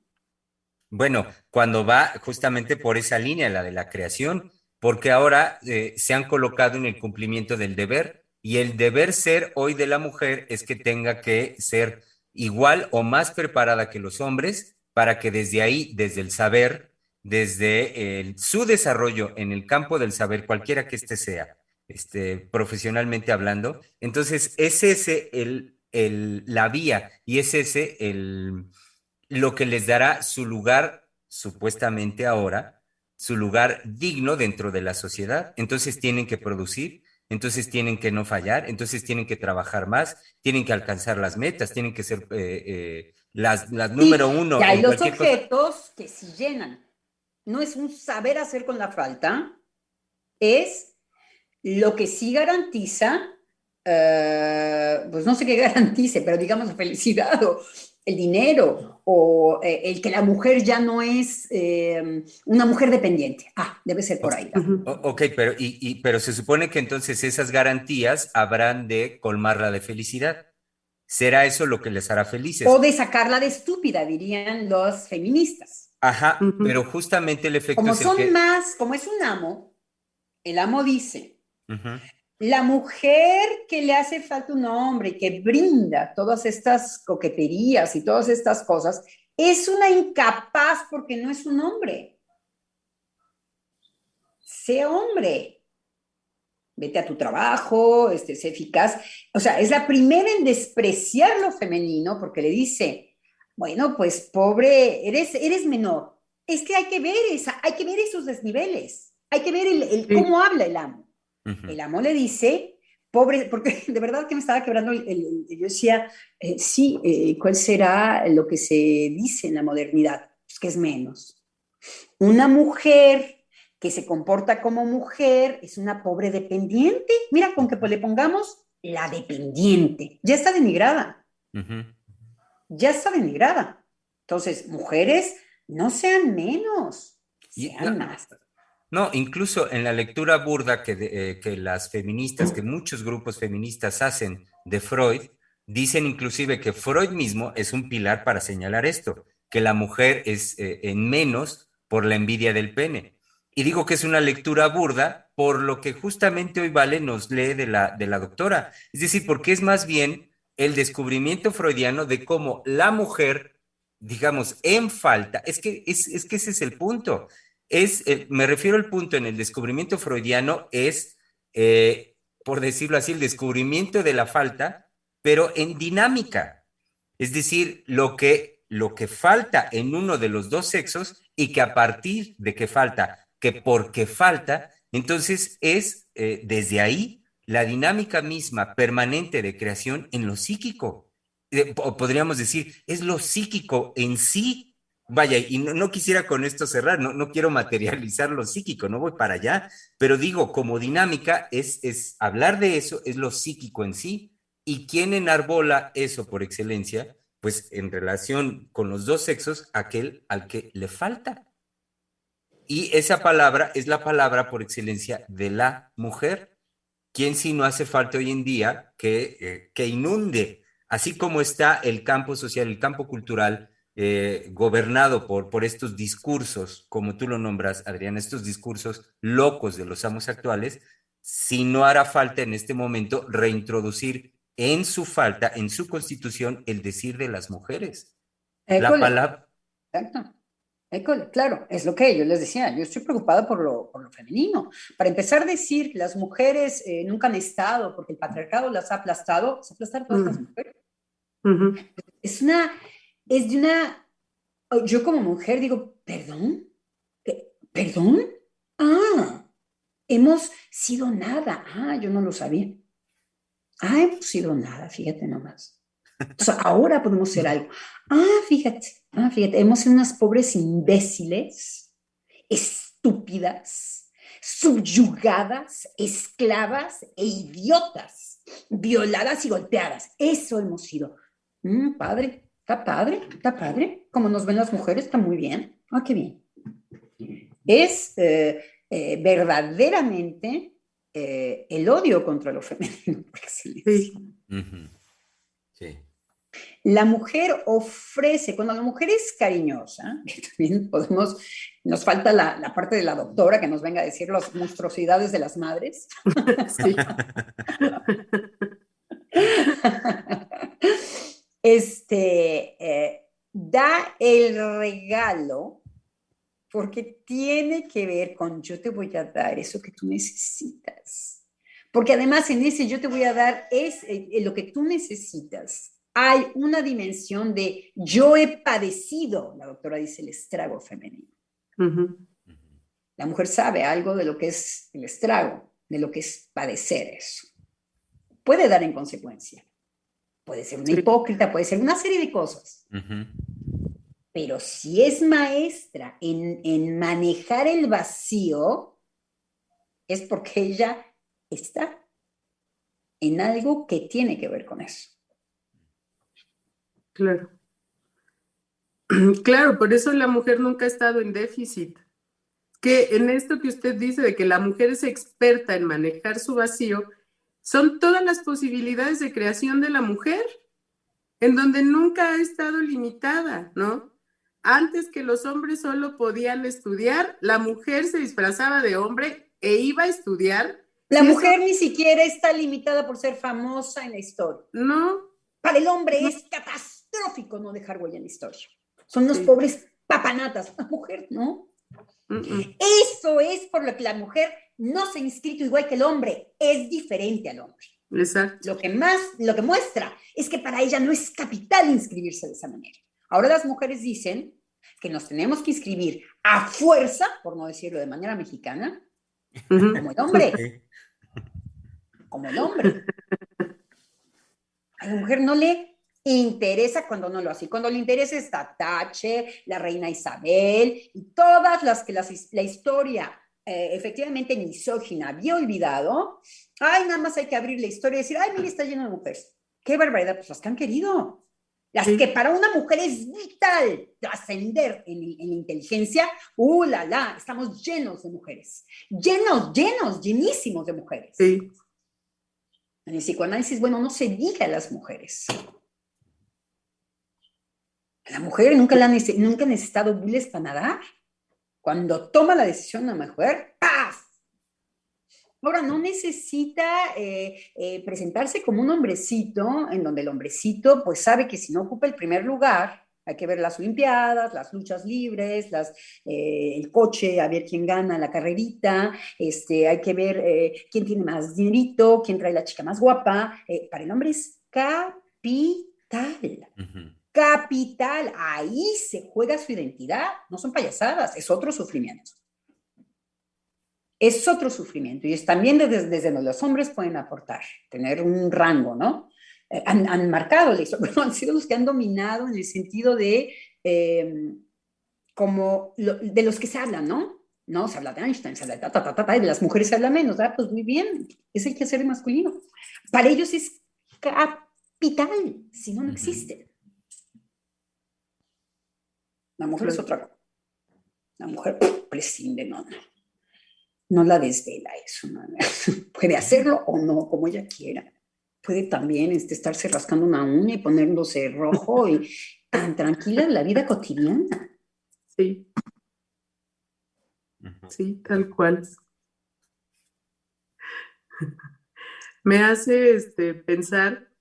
Bueno, cuando va justamente por esa línea, la de la creación, porque ahora eh, se han colocado en el cumplimiento del deber y el deber ser hoy de la mujer es que tenga que ser igual o más preparada que los hombres para que desde ahí, desde el saber, desde su desarrollo en el campo del saber, cualquiera que éste sea, este, profesionalmente hablando. Entonces, es ese el, el, la vía y es ese el, lo que les dará su lugar, supuestamente ahora, su lugar digno dentro de la sociedad. Entonces tienen que producir, entonces tienen que no fallar, entonces tienen que trabajar más, tienen que alcanzar las metas, tienen que ser eh, eh, las, las, número uno. Y hay los objetos que si llenan. No es un saber hacer con la falta, es lo que sí garantiza, eh, pues no sé qué garantice, pero digamos la felicidad o el dinero o eh, el que la mujer ya no es eh, una mujer dependiente. Ah, debe ser por ahí. ok, pero, y, pero se supone que entonces esas garantías habrán de colmarla de felicidad. ¿Será eso lo que les hará felices? O de sacarla de estúpida, dirían los feministas. Ajá, pero justamente el efecto como son más, como es un amo, el amo dice, la mujer que le hace falta un hombre y que brinda todas estas coqueterías y todas estas cosas, es una incapaz porque no es un hombre. Sé hombre. Vete a tu trabajo, este, sé eficaz. O sea, es la primera en despreciar lo femenino porque le dice, bueno, pues pobre, eres, eres menor. Es que hay que ver esa, hay que ver esos desniveles, hay que ver el, cómo habla el amo. El amo le dice, pobre, porque de verdad que me estaba quebrando, el, yo decía, eh, sí, eh, ¿cuál será lo que se dice en la modernidad? Pues que es menos. Una mujer que se comporta como mujer es una pobre dependiente. Mira, con que pues, le pongamos la dependiente, ya está denigrada. Ya está denigrada. Entonces, mujeres, no sean menos, sean más. No, incluso en la lectura burda que, eh, que las feministas, que muchos grupos feministas hacen de Freud, dicen inclusive que Freud mismo es un pilar para señalar esto, que la mujer es eh, en menos por la envidia del pene. Y digo que es una lectura burda por lo que justamente hoy Vale nos lee de la, de la doctora. Es decir, porque es más bien el descubrimiento freudiano de cómo la mujer, digamos, en falta, es que, es, es que ese es el punto. Es, eh, me refiero al punto en el descubrimiento freudiano, es, eh, por decirlo así, el descubrimiento de la falta, pero en dinámica. Es decir, lo que, lo que falta en uno de los dos sexos y que a partir de que falta, que porque falta, entonces es eh, desde ahí la dinámica misma permanente de creación en lo psíquico. o podríamos decir, es lo psíquico en sí. Vaya, y no, quisiera con esto cerrar, no, no quiero materializar lo psíquico, no voy para allá, pero digo, como dinámica es, es hablar de eso, es lo psíquico en sí, ¿Y quién enarbola eso por excelencia? Pues en relación con los dos sexos, aquel al que le falta. Y esa palabra es la palabra por excelencia de la mujer. ¿Quién si no hace falta hoy en día que, eh, que inunde, así como está el campo social, el campo cultural, eh, gobernado por, por estos discursos, como tú lo nombras, Adrián, estos discursos locos de los amos actuales, si no hará falta en este momento reintroducir en su falta, en su constitución, el decir de las mujeres. la palabra. Exacto. claro, es lo que yo les decía, yo estoy preocupada por lo, por lo femenino. Para empezar a decir que las mujeres eh, nunca han estado, porque el patriarcado las ha aplastado, se aplastaron todas las mujeres. Es una, es de una, yo como mujer digo, perdón, perdón, ah, hemos sido nada, ah, yo no lo sabía. Ah, hemos sido nada, fíjate nomás. Ahora podemos ser algo. Ah, fíjate, ah, fíjate, hemos sido unas pobres imbéciles, estúpidas, subyugadas, esclavas e idiotas, violadas y golpeadas. Eso hemos sido. Mm, padre, está padre, está padre. Como nos ven las mujeres, está muy bien. Ah, qué bien. Es eh, eh, verdaderamente eh, el odio contra lo femenino. Sí. sí. La mujer ofrece, cuando la mujer es cariñosa, también podemos, nos falta la, la, parte de la doctora que nos venga a decir las monstruosidades de las madres. Sí. Este, eh, da el regalo porque tiene que ver con yo te voy a dar eso que tú necesitas. Porque además en ese yo te voy a dar es eh, lo que tú necesitas. Hay una dimensión de yo he padecido, la doctora dice, el estrago femenino. La mujer sabe algo de lo que es el estrago, de lo que es padecer eso. Puede dar en consecuencia. Puede ser una hipócrita, puede ser una serie de cosas pero si es maestra en, manejar el vacío, es porque ella está en algo que tiene que ver con eso. Claro. Claro, por eso la mujer nunca ha estado en déficit. Que en esto que usted dice de que la mujer es experta en manejar su vacío, son todas las posibilidades de creación de la mujer, en donde nunca ha estado limitada, ¿no? Antes que los hombres solo podían estudiar, la mujer se disfrazaba de hombre e iba a estudiar. La mujer ni siquiera está limitada por ser famosa en la historia. No. Para el hombre es catastrófico no dejar huella en la historia. Son los pobres papanatas. La mujer, ¿no? Eso es por lo que la mujer no se ha inscrito igual que el hombre, es diferente al hombre. Exacto. Lo que más, lo que muestra es que para ella no es capital inscribirse de esa manera. Ahora las mujeres dicen, que nos tenemos que inscribir a fuerza, por no decirlo de manera mexicana, como el hombre. Como el hombre. A la mujer no le interesa cuando no lo hace. Cuando le interesa está Tache, la reina Isabel y todas las que la historia eh, efectivamente misógina había olvidado. Ay, nada más hay que abrir la historia y decir, ay, mira, está lleno de mujeres. Qué barbaridad, pues las que han querido. Las que para una mujer es vital trascender en, en, inteligencia, ¡uh, la, la! Estamos llenos de mujeres. Llenos, llenos, llenísimos de mujeres. Sí. En el psicoanálisis, bueno, no se diga a las mujeres. La mujer nunca, la nunca ha necesitado bules para nadar. Cuando toma la decisión una mujer, ¡paf! Ahora, no necesita eh, eh, presentarse como un hombrecito, en donde el hombrecito pues sabe que si no ocupa el primer lugar, hay que ver las Olimpiadas, las luchas libres, las, eh, el coche, a ver quién gana la carrerita, este, hay que ver quién tiene más dinerito, quién trae la chica más guapa. para el hombre es capital. Capital. Ahí se juega su identidad. No son payasadas, es otro sufrimiento es otro sufrimiento y es también desde, desde donde los hombres pueden aportar, tener un rango, ¿no? Eh, han, marcado la han sido los que han dominado en el sentido de, em, como, de los que se hablan, ¿no? No, se habla de Einstein, se habla de ta, ta, ta, ta, y de las mujeres se habla menos, ¿verdad? Pues muy bien, es el quehacer masculino. Para ellos es capital, si no, no existe. La mujer es otra cosa. La mujer prescinde, no, no no la desvela eso. Puede hacerlo o no, como ella quiera. Puede también este, estarse rascando una uña y poniéndose rojo y tan tranquila en la vida cotidiana. Sí. Sí, tal cual. Me hace este, pensar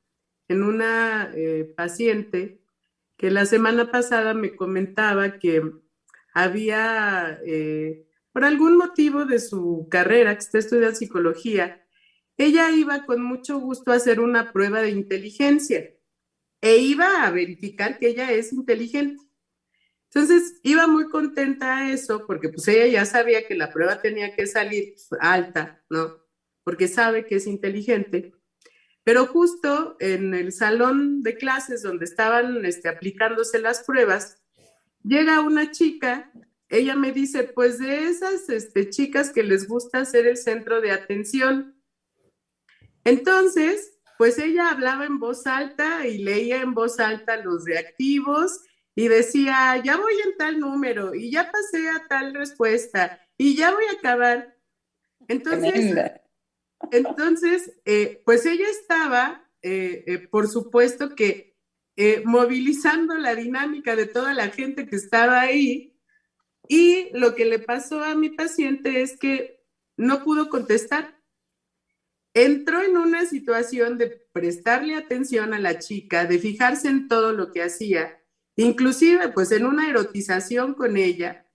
en una eh, paciente que la semana pasada me comentaba que había eh, por algún motivo de su carrera, que está estudiando psicología, ella iba con mucho gusto a hacer una prueba de inteligencia e iba a verificar que ella es inteligente. Entonces, iba muy contenta a eso porque pues ella ya sabía que la prueba tenía que salir alta, ¿no? Porque sabe que es inteligente. Pero justo en el salón de clases donde estaban este, aplicándose las pruebas, llega una chica ella me dice, pues de esas este, chicas que les gusta ser el centro de atención. Entonces, pues ella hablaba en voz alta y leía en voz alta los reactivos y decía, ya voy en tal número y ya pasé a tal respuesta y ya voy a acabar. Entonces, entonces eh, pues ella estaba, eh, eh, por supuesto que movilizando la dinámica de toda la gente que estaba ahí y lo que le pasó a mi paciente es que no pudo contestar. Entró en una situación de prestarle atención a la chica, de fijarse en todo lo que hacía, inclusive pues en una erotización con ella,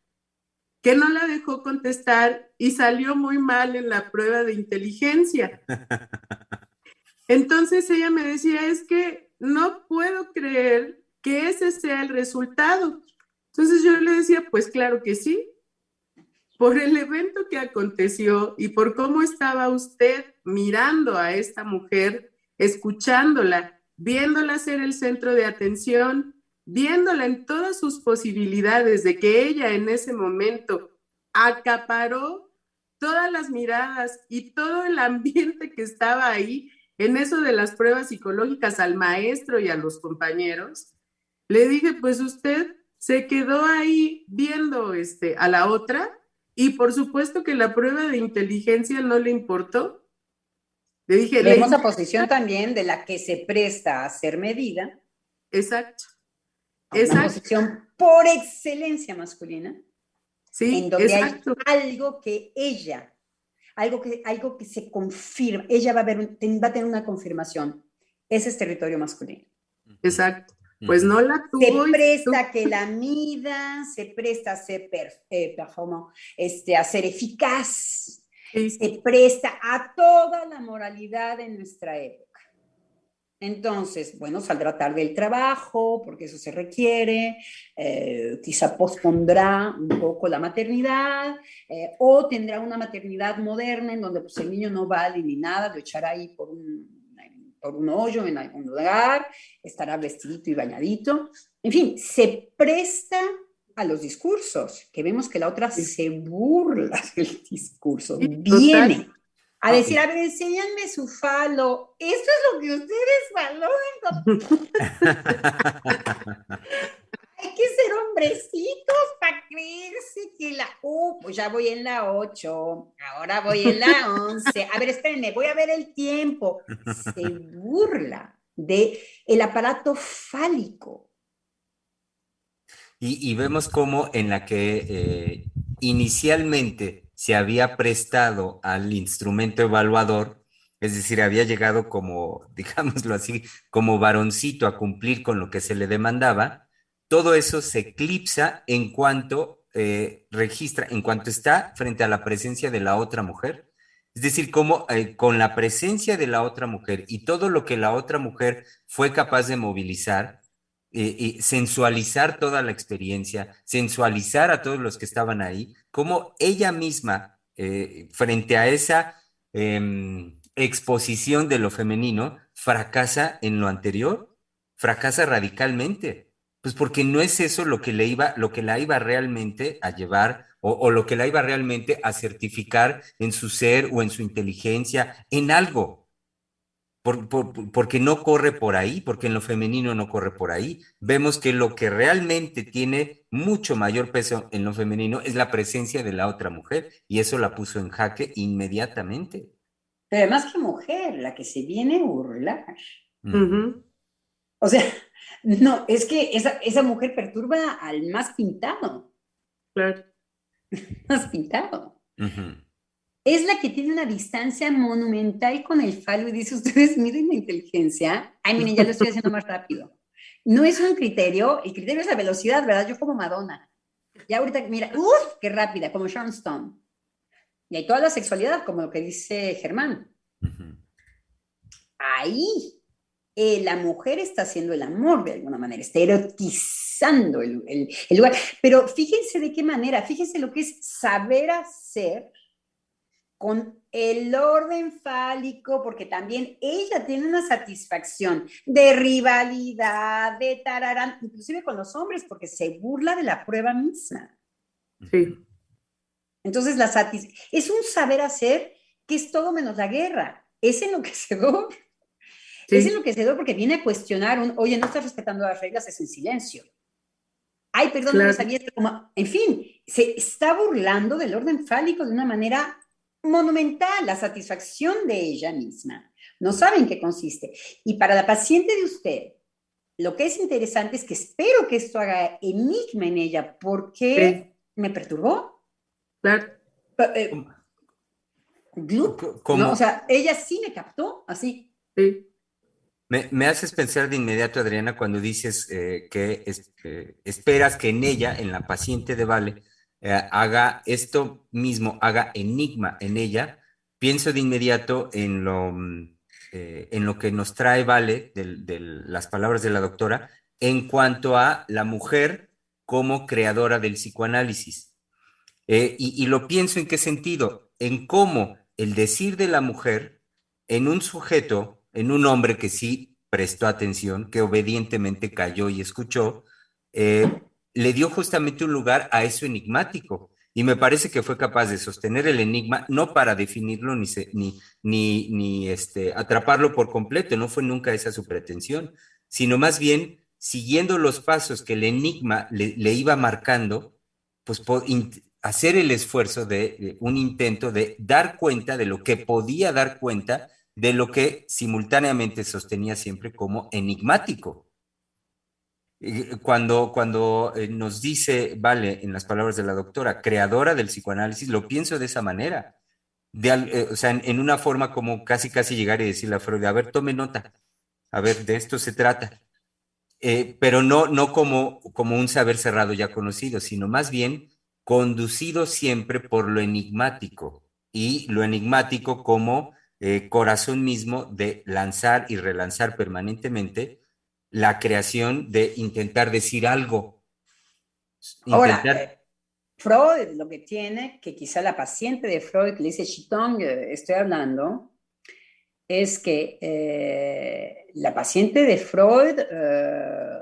que no la dejó contestar y salió muy mal en la prueba de inteligencia. Entonces ella me decía, es que no puedo creer que ese sea el resultado. Entonces yo le decía, pues claro que sí, por el evento que aconteció y por cómo estaba usted mirando a esta mujer, escuchándola, viéndola ser el centro de atención, viéndola en todas sus posibilidades de que ella en ese momento acaparó todas las miradas y todo el ambiente que estaba ahí en eso de las pruebas psicológicas al maestro y a los compañeros, le dije, pues usted se quedó ahí viendo este, a la otra y por supuesto que la prueba de inteligencia no le importó. Le dije, Vemos la posición también de la que se presta a ser medida. Exacto. Esa posición por excelencia masculina. Sí, en donde hay algo que ella, algo que, algo que se confirma, ella va a, ver, va a tener una confirmación. Ese es territorio masculino. Exacto. Pues no la tuvo. Se presta que la mida, se presta a ser, eh, este, a ser eficaz, se presta a toda la moralidad de nuestra época. Entonces, bueno, saldrá tarde el trabajo, porque eso se requiere, eh, quizá pospondrá un poco la maternidad, eh, o tendrá una maternidad moderna en donde pues, el niño no vale ni nada, lo echará ahí por un por un hoyo en algún lugar, estará vestidito y bañadito. En fin, se presta a los discursos, que vemos que la otra se burla del discurso, viene a decir, a ver, enséñanme su falo, esto es lo que ustedes valoran. hay que ser hombrecitos para creerse que la... Uh, pues ya voy en la 8, ahora voy en la 11. A ver, espérenme, voy a ver el tiempo. Se burla de el aparato fálico. Y, vemos cómo en la que eh, inicialmente se había prestado al instrumento evaluador, es decir, había llegado como, digámoslo así, como varoncito a cumplir con lo que se le demandaba, todo eso se eclipsa en cuanto eh, registra, en cuanto está frente a la presencia de la otra mujer. Es decir, como eh, con la presencia de la otra mujer y todo lo que la otra mujer fue capaz de movilizar, eh, y sensualizar toda la experiencia, sensualizar a todos los que estaban ahí, como ella misma, frente a esa em, exposición de lo femenino, fracasa en lo anterior, fracasa radicalmente. Pues porque no es eso lo que le iba, lo que la iba realmente a llevar o, lo que la iba realmente a certificar en su ser o en su inteligencia, en algo. Porque no corre por ahí, porque en lo femenino no corre por ahí. Vemos que lo que realmente tiene mucho mayor peso en lo femenino es la presencia de la otra mujer y eso la puso en jaque inmediatamente. Pero además que mujer, la que se viene a burlar. O sea, no, es que esa, mujer perturba al más pintado. Claro. más pintado. Es la que tiene una distancia monumental con el falo y dice, ustedes miren la inteligencia. Ay, miren, ya lo estoy haciendo más rápido. No es un criterio, el criterio es la velocidad, ¿verdad? Yo como Madonna. Ya ahorita, mira, uff, qué rápida, como Sharon Stone. Y hay toda la sexualidad, como lo que dice Germán. Ahí eh, la mujer está haciendo el amor de alguna manera, está erotizando el, lugar. Pero fíjense de qué manera, fíjense lo que es saber hacer con el orden fálico, porque también ella tiene una satisfacción de rivalidad, de tararán, inclusive con los hombres, porque se burla de la prueba misma. Sí. Entonces, la es un saber hacer que es todo menos la guerra. Es enloquecedor. Es enloquecedor porque viene a cuestionar un, oye, no estás respetando las reglas, es en silencio. Ay, perdón, no sabía como, en fin, se está burlando del orden fálico de una manera monumental, la satisfacción de ella misma. No saben qué consiste. Y para la paciente de usted, lo que es interesante es que espero que esto haga enigma en ella porque me perturbó. Claro. Eh, ¿Cómo? o sea, ella sí me captó, así. Sí. Me, haces pensar de inmediato, Adriana, cuando dices eh, que esperas que en ella, en la paciente de Vale, eh, haga esto mismo, haga enigma en ella. Pienso de inmediato en lo, mm, eh, en lo que nos trae Vale, de, las palabras de la doctora, en cuanto a la mujer como creadora del psicoanálisis. y, y lo pienso en qué sentido, en cómo el decir de la mujer en un sujeto en un hombre que sí prestó atención, que obedientemente cayó y escuchó, eh, le dio justamente un lugar a eso enigmático. Y me parece que fue capaz de sostener el enigma, no para definirlo ni, ni, ni, este, atraparlo por completo, no fue nunca esa su pretensión, sino más bien siguiendo los pasos que el enigma le, iba marcando, pues hacer el esfuerzo de, un intento de dar cuenta de lo que podía dar cuenta de lo que simultáneamente sostenía siempre como enigmático. Cuando, cuando eh, nos dice, vale, en las palabras de la doctora, creadora del psicoanálisis, lo pienso de esa manera, de, eh, o sea, en, una forma como casi, casi llegar y decirle a Freud, a ver, tome nota, a ver, de esto se trata. Eh, pero no, no como, como un saber cerrado ya conocido, sino más bien conducido siempre por lo enigmático. Y lo enigmático como eh, corazón mismo de lanzar y relanzar permanentemente la creación de intentar decir algo. Ahora, eh, Freud lo que tiene, que quizá la paciente de Freud le dice, Chitong, eh, estoy hablando, es que la paciente de Freud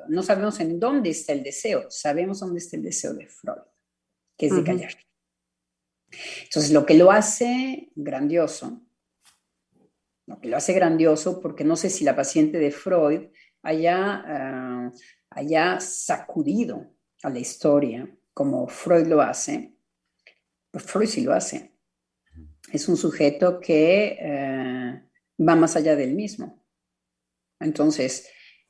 no sabemos en dónde está el deseo, sabemos dónde está el deseo de Freud, que es de callar. Entonces, lo que lo hace grandioso lo que lo hace grandioso, porque no sé si la paciente de Freud haya, ah, haya sacudido a la historia como Freud lo hace, pues Freud sí lo hace. Es un sujeto que eh, va más allá del mismo. Entonces,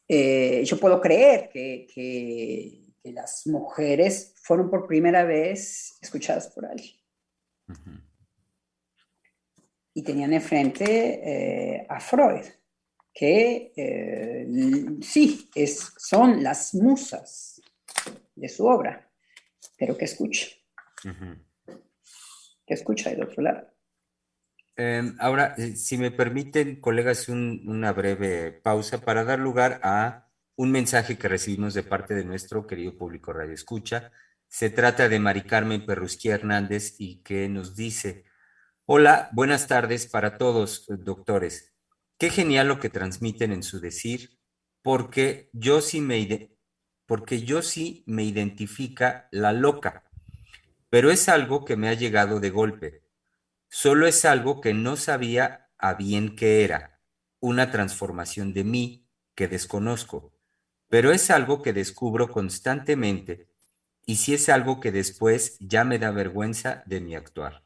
eh, yo puedo creer que, que las mujeres fueron por primera vez escuchadas por alguien. Y tenían enfrente eh, a Freud, que eh, sí, es, son las musas de su obra, pero que escucha. Que escucha del otro lado. Em, ahora, eh, si me permiten, colegas, una breve pausa para dar lugar a un mensaje que recibimos de parte de nuestro querido público Radio Escucha. Se trata de Mari Carmen Perrusquía Hernández y que nos dice, hola, buenas tardes para todos, doctores. Qué genial lo que transmiten en su decir, porque yo sí me, sí identifica la loca, pero es algo que me ha llegado de golpe Solo es algo que no sabía a bien qué era, una transformación de mí que desconozco, pero es algo que descubro constantemente y si es algo que después ya me da vergüenza de mi actuar.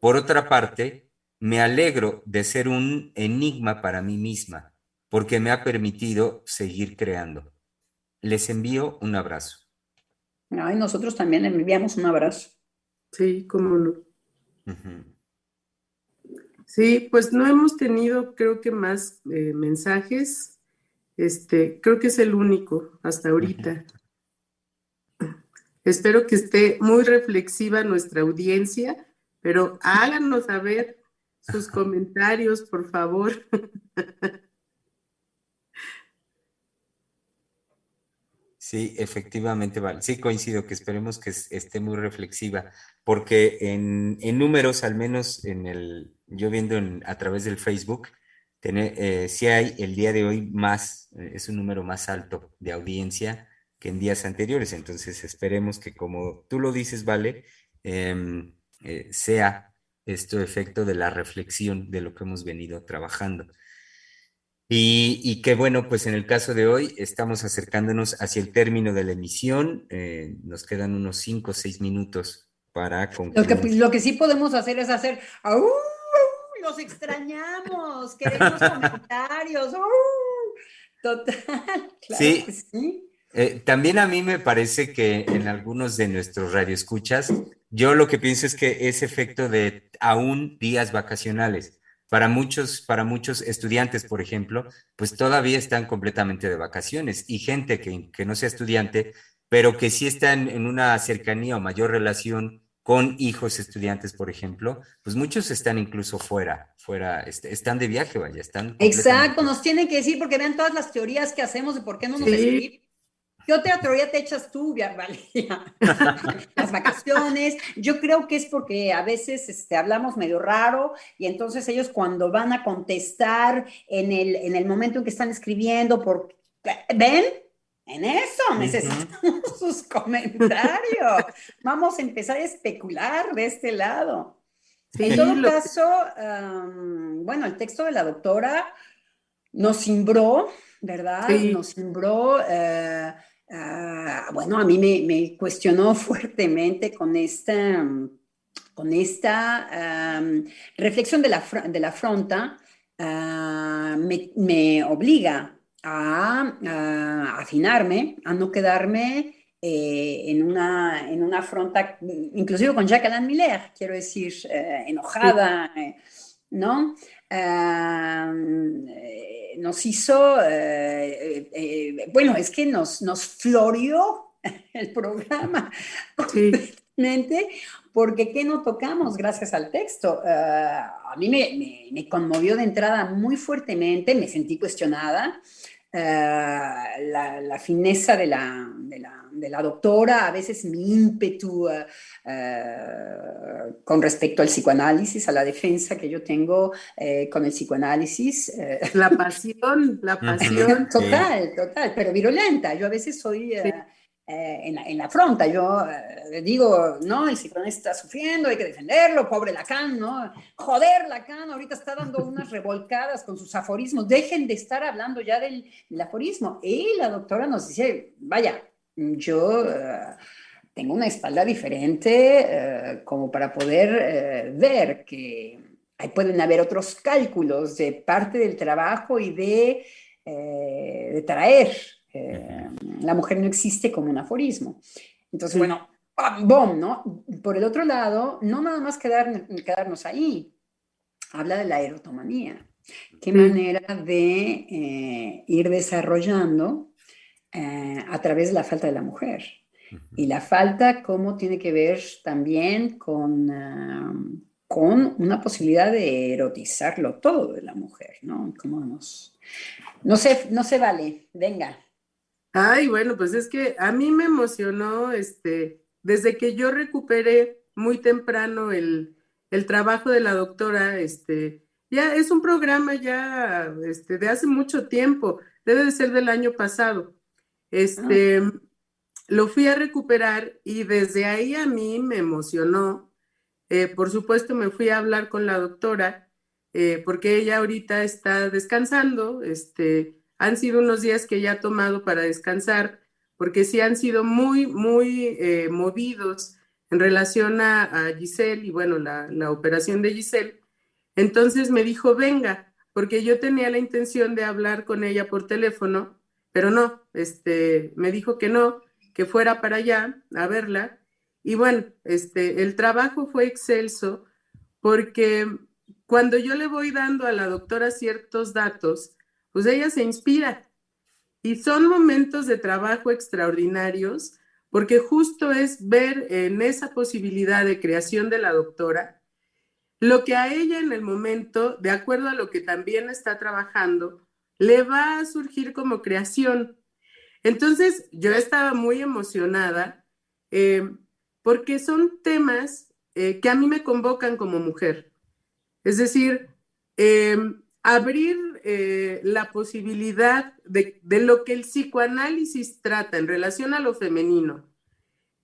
Por otra parte, me alegro de ser un enigma para mí misma, porque me ha permitido seguir creando. Les envío un abrazo. Ay, nosotros también enviamos un abrazo. Sí, cómo no. Sí, pues no hemos tenido, creo que más eh, mensajes. Este, creo que es el único hasta ahorita. Espero que esté muy reflexiva nuestra audiencia, pero háganos saber sus comentarios, por favor. Sí, efectivamente, vale. Sí, coincido que esperemos que esté muy reflexiva, porque en, números, al menos en el, yo viendo a través del Facebook, tiene, eh, sí hay el día de hoy más, eh, es un número más alto de audiencia que en días anteriores. Entonces esperemos que como tú lo dices, vale, em, eh, sea esto efecto de la reflexión de lo que hemos venido trabajando. Y, que bueno, pues en el caso de hoy estamos acercándonos hacia el término de la emisión. Eh, nos quedan unos cinco o seis minutos para concluir. Lo que, lo que sí podemos hacer es hacer, ¡Au! los extrañamos, queremos comentarios, total. Claro sí. sí. Eh, también a mí me parece que en algunos de nuestros radioescuchas, yo lo que pienso es que ese efecto de aún días vacacionales para muchos, para muchos estudiantes, por ejemplo, pues todavía están completamente de vacaciones y gente que, no sea estudiante, pero que sí están en una cercanía o mayor relación con hijos estudiantes, por ejemplo, pues muchos están incluso fuera, fuera, este, están de viaje, vaya, están. Exacto, nos tienen que decir, porque vean todas las teorías que hacemos de por qué no nos sí. ¿Qué otra teoría te echas tú, Valeria? Las vacaciones. Yo creo que es porque a veces este, hablamos medio raro y entonces ellos cuando van a contestar en el, en el momento en que están escribiendo, por, ¿ven? En eso necesitamos sus comentarios. Vamos a empezar a especular de este lado. en todo caso, bueno, el texto de la doctora nos cimbró, ¿verdad? Nos cimbró. Eh, Ah, bueno, a mí me, cuestionó fuertemente con esta, con esta reflexión de la, de la afronta, ah, me, obliga a, afinarme, a no quedarme eh, en, una, en una afronta, inclusive con Jacqueline Miller, quiero decir, eh, enojada, eh, ¿no? Nos hizo, eh, eh, bueno, es que nos, nos florió el programa porque ¿qué no tocamos gracias al texto? Eh, a mí me, me, conmovió de entrada muy fuertemente, me sentí cuestionada. la, la, fineza de la, de la de la doctora, a veces mi ímpetu eh, eh, con respecto al psicoanálisis, a la defensa que yo tengo eh, con el psicoanálisis. La pasión, la pasión. total, total, pero virulenta. Yo a veces soy... en, la, en, la, fronta. Yo digo, no, el psicoanalista está sufriendo, hay que defenderlo, pobre Lacan, ¿no? Joder, Lacan ahorita está dando unas revolcadas con sus aforismos, dejen de estar hablando ya del, del aforismo. Y la doctora nos dice, vaya, yo eh, tengo una espalda diferente eh, como para poder eh, ver que ahí pueden haber otros cálculos de parte del trabajo y de, de traer la mujer no existe como un aforismo. Entonces, bueno, bom, ¿no? Por el otro lado, no nada más quedar, quedarnos ahí, habla de la erotomanía. Qué manera de eh, ir desarrollando eh, a través de la falta de la mujer. Y la falta, ¿cómo tiene que ver también con, ah, con una posibilidad de erotizarlo todo de la mujer, ¿no? ¿Cómo nos... No se, no se vale, venga. Ay, bueno, pues es que a mí me emocionó, este, desde que yo recuperé muy temprano el, el trabajo de la doctora, este, ya es un programa ya este, de hace mucho tiempo, debe de ser del año pasado. Este, ah. lo fui a recuperar y desde ahí a mí me emocionó. Eh, por supuesto, me fui a hablar con la doctora eh, porque ella ahorita está descansando. Este, han sido unos días que ella ha tomado para descansar porque sí han sido muy, muy eh, movidos en relación a, Giselle y bueno, la, la operación de Giselle. Entonces me dijo, venga, porque yo tenía la intención de hablar con ella por teléfono, pero no, este, me dijo que no, que fuera para allá a verla. Y bueno, este, el trabajo fue excelso porque cuando yo le voy dando a la doctora ciertos datos, pues ella se inspira. Y son momentos de trabajo extraordinarios porque justo es ver en esa posibilidad de creación de la doctora lo que a ella en el momento, de acuerdo a lo que también está trabajando, le va a surgir como creación. Entonces, yo estaba muy emocionada eh, porque son temas eh, que a mí me convocan como mujer. Es decir, em, abrir eh, la posibilidad de, de lo que el psicoanálisis trata en relación a lo femenino,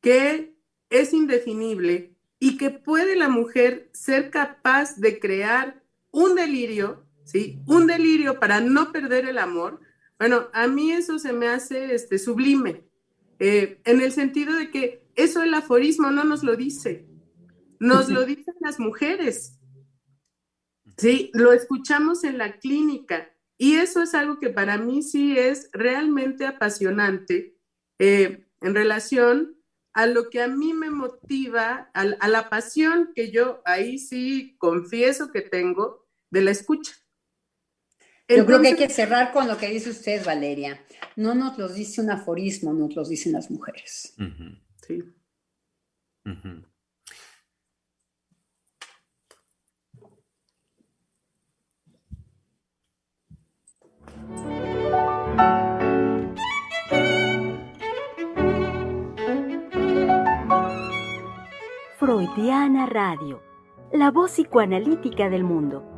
que es indefinible, y que puede la mujer ser capaz de crear un delirio, ¿sí? Un delirio para no perder el amor. Bueno, a mí eso se me hace este, sublime, eh, en el sentido de que eso el aforismo no nos lo dice, nos lo dicen las mujeres, ¿sí? Lo escuchamos en la clínica y eso es algo que para mí sí es realmente apasionante eh, en relación a lo que a mí me motiva, a, la pasión que yo ahí sí confieso que tengo de la escucha. Yo creo que hay que cerrar con lo que dice usted, Valeria. No nos lo dice un aforismo, nos lo dicen las mujeres. Sí. Freudiana Radio, la voz psicoanalítica del mundo.